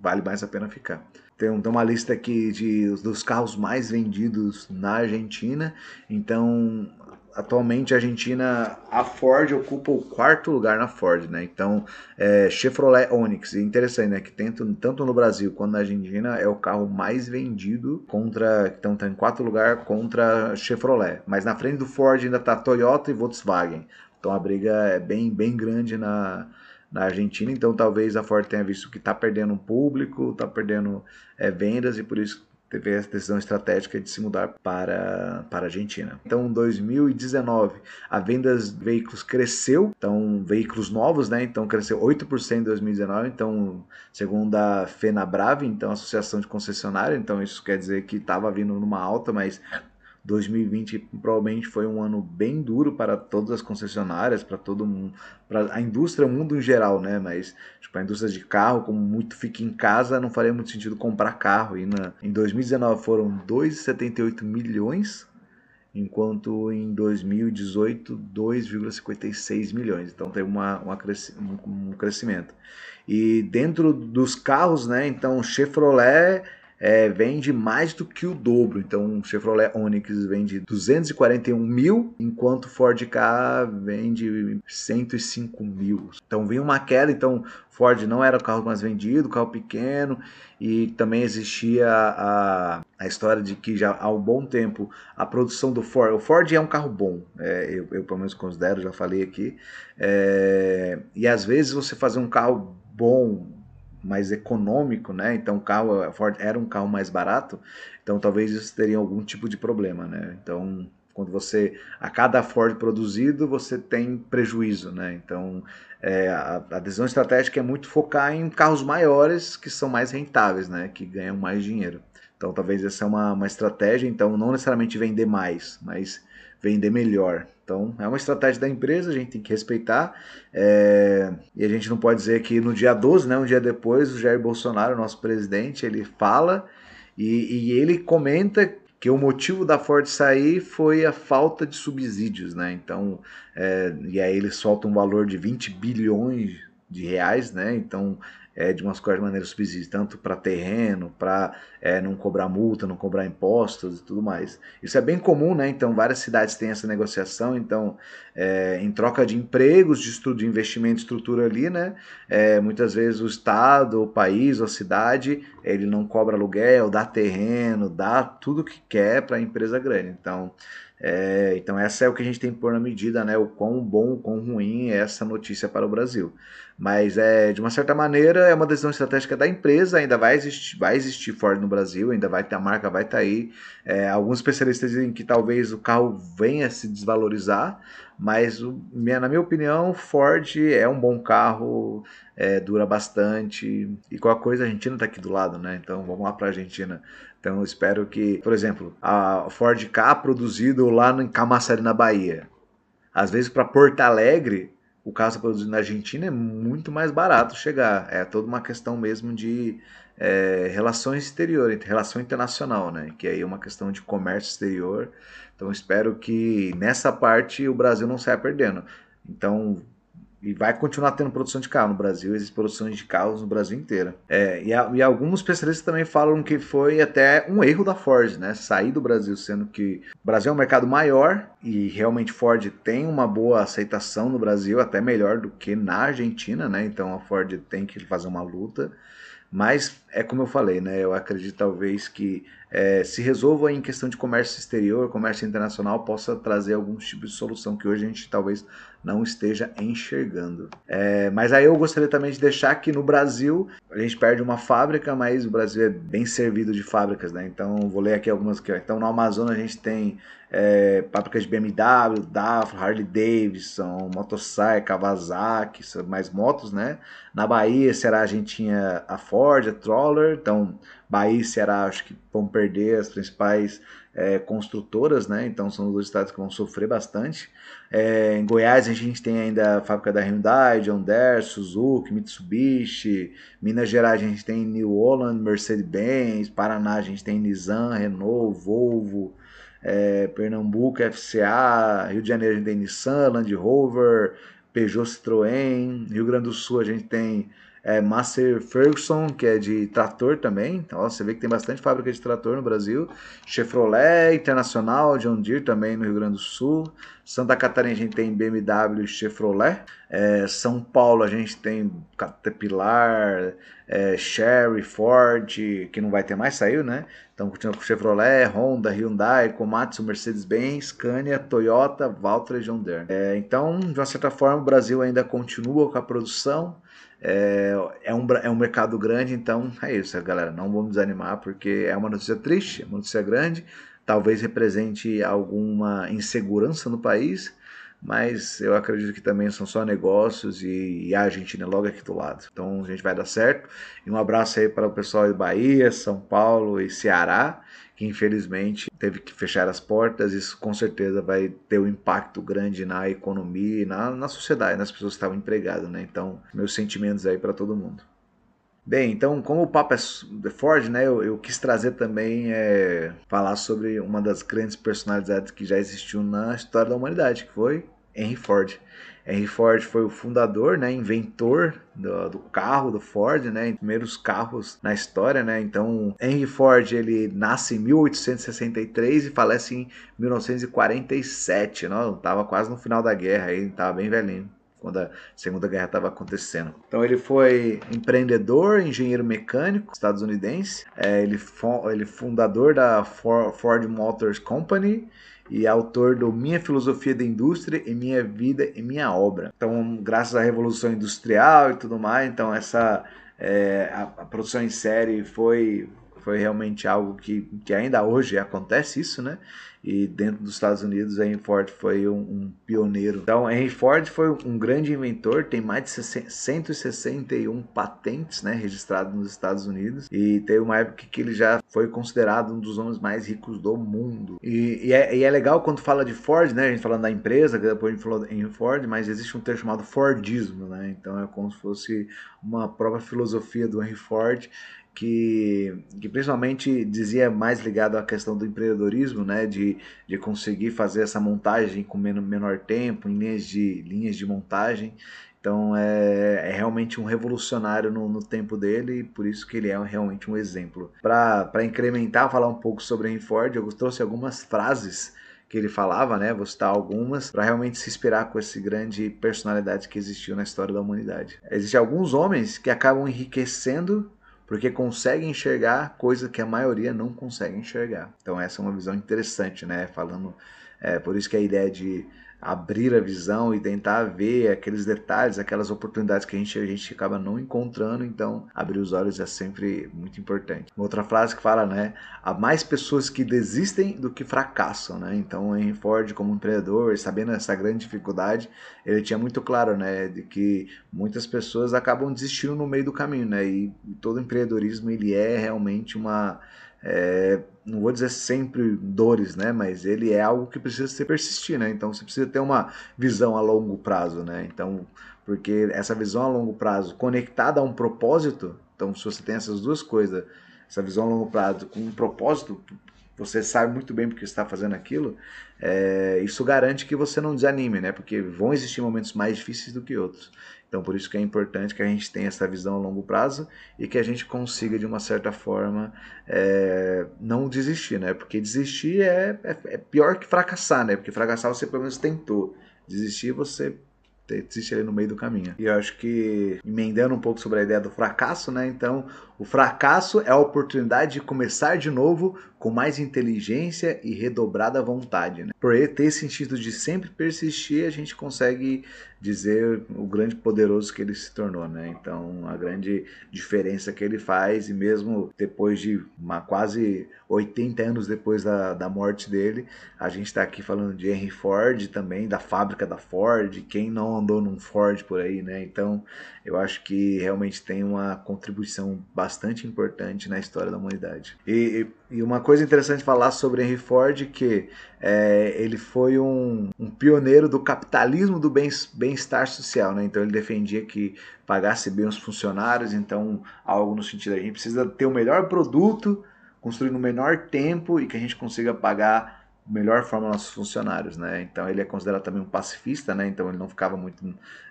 vale mais a pena ficar. Tem, uma lista aqui de, dos carros mais vendidos na Argentina. Então atualmente a Argentina, a Ford ocupa o quarto lugar na Ford, né? Então, é, Chevrolet Onix, interessante, né? Que tanto, tanto no Brasil quanto na Argentina é o carro mais vendido contra, então tá em quarto lugar contra Chevrolet. Mas na frente do Ford ainda tá Toyota e Volkswagen. Então a briga é bem, bem grande na, na Argentina, então talvez a Ford tenha visto que está perdendo um público, está perdendo é, vendas e por isso teve a decisão estratégica de se mudar para, para a Argentina. Então, em 2019, a venda de veículos cresceu, então, veículos novos, né? Então, cresceu 8% em 2019, então, segundo a FenaBrave, então, Associação de Concessionária, então, isso quer dizer que estava vindo numa alta, mas 2020 provavelmente foi um ano bem duro para todas as concessionárias, para todo mundo, para a indústria, o mundo em geral, né? Mas tipo, a indústria de carro, como muito fica em casa, não faria muito sentido comprar carro. E na, em 2019 foram 2,78 milhões enquanto em 2018 2,56 milhões. Então teve uma, uma cresci um crescimento. E dentro dos carros, né? Então Chevrolet é, vende mais do que o dobro. Então, o Chevrolet Onix vende 241 mil, enquanto Ford Ka vende 105 mil. Então, vinha uma queda. Então, Ford não era o carro mais vendido, carro pequeno, e também existia a, a história de que já há um bom tempo a produção do Ford. O Ford é um carro bom, é, eu, eu pelo menos considero, já falei aqui. É, e às vezes você fazer um carro bom, mais econômico, né? Então o carro Ford era um carro mais barato, então talvez isso teria algum tipo de problema, né? Então quando você a cada Ford produzido você tem prejuízo, né? Então é, a, a, decisão estratégica é muito focar em carros maiores que são mais rentáveis, né? Que ganham mais dinheiro. Então talvez essa é uma, uma estratégia. Então não necessariamente vender mais, mas vender melhor. Então, é uma estratégia da empresa, a gente tem que respeitar. É... E a gente não pode dizer que no dia 12, né, um dia depois, o Jair Bolsonaro, nosso presidente, ele fala e, e ele comenta que o motivo da Ford sair foi a falta de subsídios, né? Então, é... e aí ele solta um valor de 20 bilhões de reais, né? Então, é, de umas qualquer maneira subsídios, tanto para terreno, para é, não cobrar multa, não cobrar impostos e tudo mais. Isso é bem comum, né? Então, várias cidades têm essa negociação. Então, é, em troca de empregos, de estudo, de investimento, estrutura ali, né? É, muitas vezes o estado, o país, a cidade, ele não cobra aluguel, dá terreno, dá tudo que quer para a empresa grande. Então, é, então essa é o que a gente tem que pôr na medida, né? O quão bom, o quão ruim é essa notícia para o Brasil. Mas é, de uma certa maneira é uma decisão estratégica da empresa, ainda vai existir, vai existir Ford no Brasil, ainda vai ter a marca, vai estar tá aí. É, alguns especialistas dizem que talvez o carro venha se desvalorizar, mas o, na minha opinião, Ford é um bom carro, é, dura bastante. E qualquer coisa, a Argentina está aqui do lado, né? Então vamos lá para a Argentina. Então espero que, por exemplo, a Ford K produzido lá em Camaçari, na Bahia. Às vezes para Porto Alegre, o está produzido na Argentina é muito mais barato chegar. É toda uma questão mesmo de é, relações exteriores, relação internacional, né? Que aí é uma questão de comércio exterior. Então espero que nessa parte o Brasil não saia perdendo. Então e vai continuar tendo produção de carro no Brasil, existem produções de carros no Brasil inteiro. É, e, a, e, alguns especialistas também falam que foi até um erro da Ford, né? Sair do Brasil, sendo que o Brasil é um mercado maior e realmente Ford tem uma boa aceitação no Brasil, até melhor do que na Argentina, né? Então a Ford tem que fazer uma luta. Mas é como eu falei, né? Eu acredito talvez que é, se resolva em questão de comércio exterior, comércio internacional, possa trazer alguns tipos de solução que hoje a gente talvez não esteja enxergando. É, mas aí eu gostaria também de deixar que no Brasil a gente perde uma fábrica, mas o Brasil é bem servido de fábricas, né? Então vou ler aqui algumas aqui. Então no Amazonas a gente tem é, fábricas de BMW, DAF, Harley Davidson, Motosai, Kawasaki, mais motos, né? Na Bahia, será a gente tinha a Ford, a Troller, então Bahia Ceará acho que vão perder as principais é, construtoras, né? Então são dois estados que vão sofrer bastante. É, em Goiás a gente tem ainda a fábrica da Hyundai, John Deere, Suzuki, Mitsubishi. Minas Gerais a gente tem New Holland, Mercedes-Benz. Paraná a gente tem Nissan, Renault, Volvo. É, Pernambuco, FCA. Rio de Janeiro a gente tem Nissan, Land Rover, Peugeot Citroën. Rio Grande do Sul a gente tem é, Master Ferguson, que é de trator também. Então, você vê que tem bastante fábrica de trator no Brasil. Chevrolet Internacional, John Deere também no Rio Grande do Sul. Santa Catarina a gente tem BMW e Chevrolet. É, São Paulo a gente tem Caterpillar, é, Sherry, Ford, que não vai ter mais, saiu, né? Então continua com Chevrolet, Honda, Hyundai, Komatsu, Mercedes-Benz, Scania, Toyota, Valtra e John Deere. É, então, de uma certa forma, o Brasil ainda continua com a produção. É, é, um, é um mercado grande, então é isso, galera. Não vamos desanimar, porque é uma notícia triste, é uma notícia grande. Talvez represente alguma insegurança no país, mas eu acredito que também são só negócios e, e, a Argentina é logo aqui do lado. Então a gente vai dar certo. E um abraço aí para o pessoal de Bahia, São Paulo e Ceará, que infelizmente teve que fechar as portas. Isso com certeza vai ter um impacto grande na economia e na, na sociedade, nas pessoas que estavam empregadas, né? Então, meus sentimentos aí para todo mundo. Bem, então, como o papo é de Ford, né, eu, eu, quis trazer também é, falar sobre uma das grandes personalidades que já existiu na história da humanidade, que foi Henry Ford. Henry Ford foi o fundador, né, inventor do, do, carro do Ford, né, primeiros carros na história, né. Então, Henry Ford ele nasce em 1863 e falece em 1947, não, tava quase no final da guerra, aí tava bem velhinho quando a Segunda Guerra estava acontecendo. Então ele foi empreendedor, engenheiro mecânico estadunidense, é, ele, ele fundador da Ford Motors Company e autor do Minha Filosofia da Indústria e Minha Vida e Minha Obra. Então, graças à Revolução Industrial e tudo mais, então essa é, a, a produção em série foi foi realmente algo que, que ainda hoje acontece isso, né? e dentro dos Estados Unidos Henry Ford foi um, um, pioneiro. Então Henry Ford foi um grande inventor, tem mais de 161 patentes né, registradas nos Estados Unidos e teve uma época que ele já foi considerado um dos homens mais ricos do mundo. E, e, é, e é, legal quando fala de Ford, né, a gente falando da empresa, depois a gente falou em Ford, mas existe um termo chamado Fordismo, né, então é como se fosse uma própria filosofia do Henry Ford que, que principalmente dizia mais ligado à questão do empreendedorismo, né, de, de conseguir fazer essa montagem com menor, menor tempo, em linhas de, linhas de montagem. Então é, é realmente um revolucionário no, no, tempo dele e por isso que ele é realmente um exemplo. Para incrementar, falar um pouco sobre Henry Ford, eu trouxe algumas frases que ele falava, né? Vou citar algumas, para realmente se inspirar com essa grande personalidade que existiu na história da humanidade. Existem alguns homens que acabam enriquecendo porque consegue enxergar coisa que a maioria não consegue enxergar. Então essa é uma visão interessante, né? Falando, é, por isso que a ideia de abrir a visão e tentar ver aqueles detalhes, aquelas oportunidades que a gente, a gente acaba não encontrando, então abrir os olhos é sempre muito importante. Uma outra frase que fala, né, há mais pessoas que desistem do que fracassam, né, então Henry Ford como empreendedor, sabendo essa grande dificuldade, ele tinha muito claro, né, de que muitas pessoas acabam desistindo no meio do caminho, né, e todo empreendedorismo ele é realmente uma é, não vou dizer sempre dores, né? Mas ele é algo que precisa se persistir, né? Então você precisa ter uma visão a longo prazo, né? Então, porque essa visão a longo prazo conectada a um propósito, então se você tem essas duas coisas, essa visão a longo prazo com um propósito, você sabe muito bem porque está fazendo aquilo, é, isso garante que você não desanime, né? Porque vão existir momentos mais difíceis do que outros. Então, por isso que é importante que a gente tenha essa visão a longo prazo e que a gente consiga, de uma certa forma, é, não desistir, né? Porque desistir é, é, é, pior que fracassar, né? Porque fracassar você pelo menos tentou. Desistir você desiste ali no meio do caminho. E eu acho que, emendando um pouco sobre a ideia do fracasso, né? Então, o fracasso é a oportunidade de começar de novo com mais inteligência e redobrada vontade. Né? Por ter esse sentido de sempre persistir, a gente consegue dizer o grande poderoso que ele se tornou. Né? Então, a grande diferença que ele faz, e mesmo depois de uma, quase 80 anos depois da, da morte dele, a gente está aqui falando de Henry Ford também, da fábrica da Ford, quem não andou num Ford por aí, né? Então, eu acho que realmente tem uma contribuição bastante importante na história da humanidade. E, e uma coisa interessante falar sobre Henry Ford que é, ele foi um, um, pioneiro do capitalismo do bem-estar social, né? Então ele defendia que pagasse bem os funcionários, então algo no sentido a gente precisa ter o melhor produto, construir no menor tempo e que a gente consiga pagar melhor forma nossos funcionários, né? Então ele é considerado também um pacifista, né? Então ele não ficava muito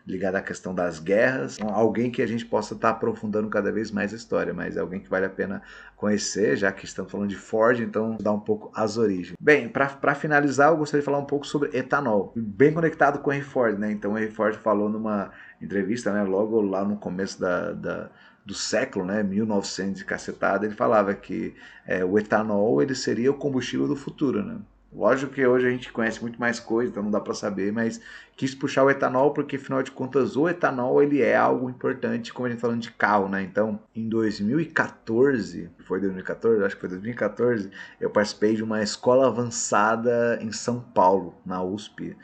ligado à questão das guerras. Então, alguém que a gente possa estar tá aprofundando cada vez mais a história, mas é alguém que vale a pena conhecer, já que estamos falando de Ford, então dá um pouco as origens. Bem, para finalizar, eu gostaria de falar um pouco sobre etanol, bem conectado com o Henry Ford, né? Então o Henry Ford falou numa entrevista, né? Logo lá no começo da, da do século, né, 1900 de cacetada, ele falava que é, o etanol ele seria o combustível do futuro, né? Lógico que hoje a gente conhece muito mais coisa, então não dá para saber, mas quis puxar o etanol porque, afinal de contas, o etanol ele é algo importante, como a gente tá falando de carro, né? Então, em 2014, foi 2014? Acho que foi 2014, eu participei de uma escola avançada em São Paulo, na USP.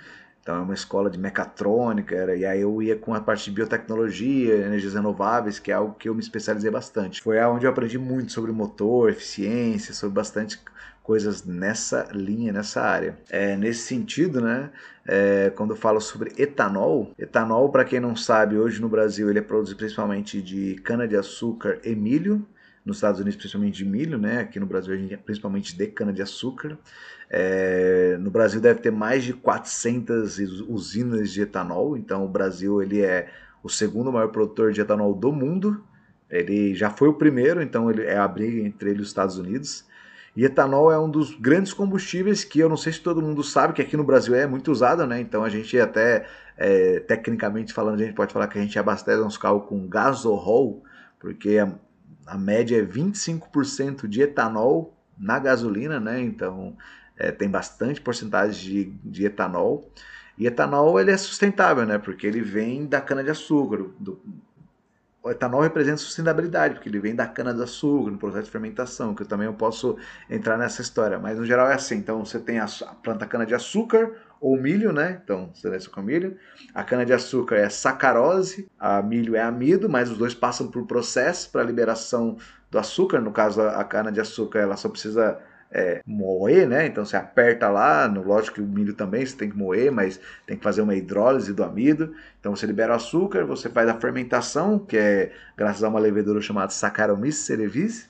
Então é uma escola de mecatrônica, era, e aí eu ia com a parte de biotecnologia, energias renováveis, que é algo que eu me especializei bastante. Foi onde eu aprendi muito sobre motor, eficiência, sobre bastante coisas nessa linha, nessa área. É, nesse sentido, né, é, quando eu falo sobre etanol, etanol, para quem não sabe, hoje no Brasil ele é produzido principalmente de cana-de-açúcar e milho, nos Estados Unidos principalmente de milho, né? Aqui no Brasil a gente é principalmente de cana-de-açúcar. É, no Brasil deve ter mais de 400 usinas de etanol, então o Brasil ele é o segundo maior produtor de etanol do mundo. Ele já foi o primeiro, então ele é a briga entre ele e os Estados Unidos. E etanol é um dos grandes combustíveis que eu não sei se todo mundo sabe que aqui no Brasil é muito usado, né? Então a gente até, é, tecnicamente falando, a gente pode falar que a gente abastece uns carros com gasohol, porque a, a média é 25% de etanol na gasolina, né? Então é, tem bastante porcentagem de, de etanol. E etanol ele é sustentável, né? Porque ele vem da cana de açúcar, do, o etanol representa sustentabilidade, porque ele vem da cana-de-açúcar, no processo de fermentação, que eu também eu posso entrar nessa história, mas no geral é assim. Então você tem a planta cana-de-açúcar ou milho, né? Então você desce com milho. A cana-de-açúcar é sacarose, a milho é amido, mas os dois passam por processo para liberação do açúcar. No caso, a cana-de-açúcar ela só precisa é, moer, né? Então você aperta lá, no, lógico que o milho também você tem que moer, mas tem que fazer uma hidrólise do amido. Então você libera o açúcar, você faz a fermentação, que é graças a uma levedura chamada Saccharomyces cerevisiae,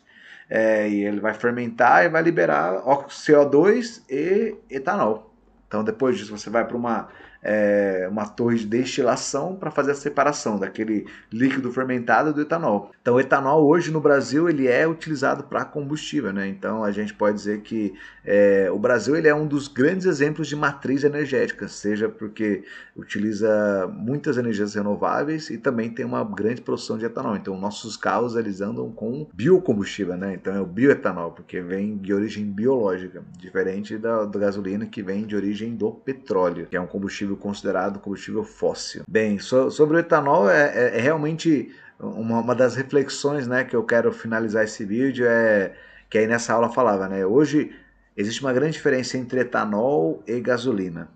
é, e ele vai fermentar e vai liberar CO2 e etanol. Então depois disso você vai para uma é, uma torre de destilação para fazer a separação daquele líquido fermentado do etanol. Então, o etanol hoje no Brasil ele é utilizado para combustível, né? Então, a gente pode dizer que é, o Brasil ele é um dos grandes exemplos de matriz energética, seja porque utiliza muitas energias renováveis e também tem uma grande produção de etanol. Então, nossos carros eles andam com biocombustível, né? Então, é o bioetanol, porque vem de origem biológica, diferente da, da gasolina que vem de origem do petróleo, que é um combustível combustível considerado combustível fóssil. Bem, so, sobre o etanol, é, é, é realmente uma, uma, das reflexões né, que eu quero finalizar esse vídeo, é que aí nessa aula falava, né? Hoje existe uma grande diferença entre etanol e gasolina.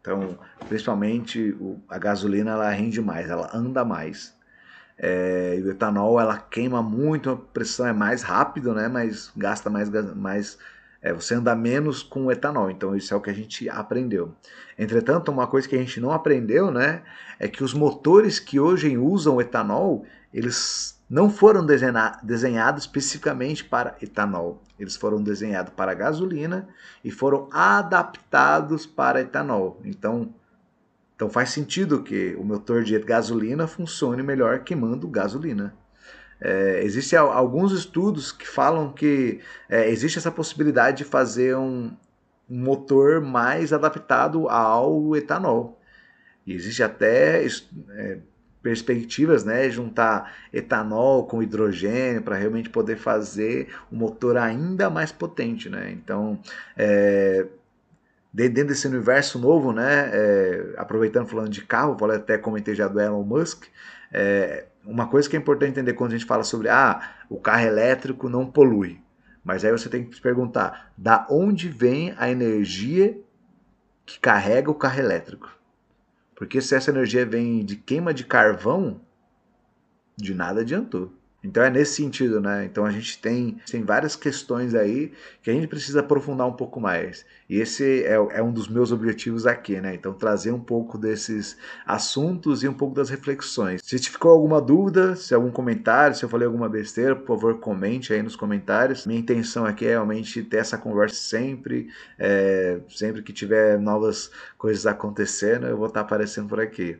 Então, principalmente o, a gasolina ela rende mais, ela anda mais. É, e o etanol ela queima muito, a pressão é mais rápido, né? Mas gasta mais, mais é, você anda menos com etanol. Então isso é o que a gente aprendeu. Entretanto, uma coisa que a gente não aprendeu, né, é que os motores que hoje usam etanol, eles não foram desenhados especificamente para etanol. Eles foram desenhados para gasolina e foram adaptados para etanol. Então, então faz sentido que o motor de gasolina funcione melhor queimando gasolina. É, Existem alguns estudos que falam que é, existe essa possibilidade de fazer um, motor mais adaptado ao etanol. E existe até é, perspectivas, né, juntar etanol com hidrogênio para realmente poder fazer um motor ainda mais potente, né? Então, é, dentro desse universo novo, né, é, aproveitando falando de carro, até comentei já do Elon Musk, é, uma coisa que é importante entender quando a gente fala sobre ah, o carro elétrico não polui. Mas aí você tem que se perguntar, da onde vem a energia que carrega o carro elétrico? Porque se essa energia vem de queima de carvão, de nada adiantou. Então é nesse sentido, né? Então a gente tem, tem várias questões aí que a gente precisa aprofundar um pouco mais. E esse é, é, um dos meus objetivos aqui, né? Então trazer um pouco desses assuntos e um pouco das reflexões. Se ficou alguma dúvida, se algum comentário, se eu falei alguma besteira, por favor comente aí nos comentários. Minha intenção aqui é realmente ter essa conversa sempre, é, sempre que tiver novas coisas acontecendo, eu vou estar aparecendo por aqui.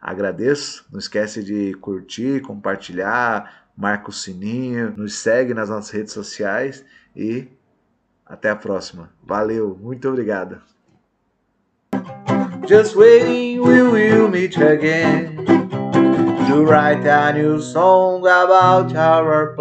Agradeço, não esquece de curtir, compartilhar, marca o sininho, nos segue nas nossas redes sociais e até a próxima. Valeu, muito obrigado. Just waiting, we will meet again to write a new song about our.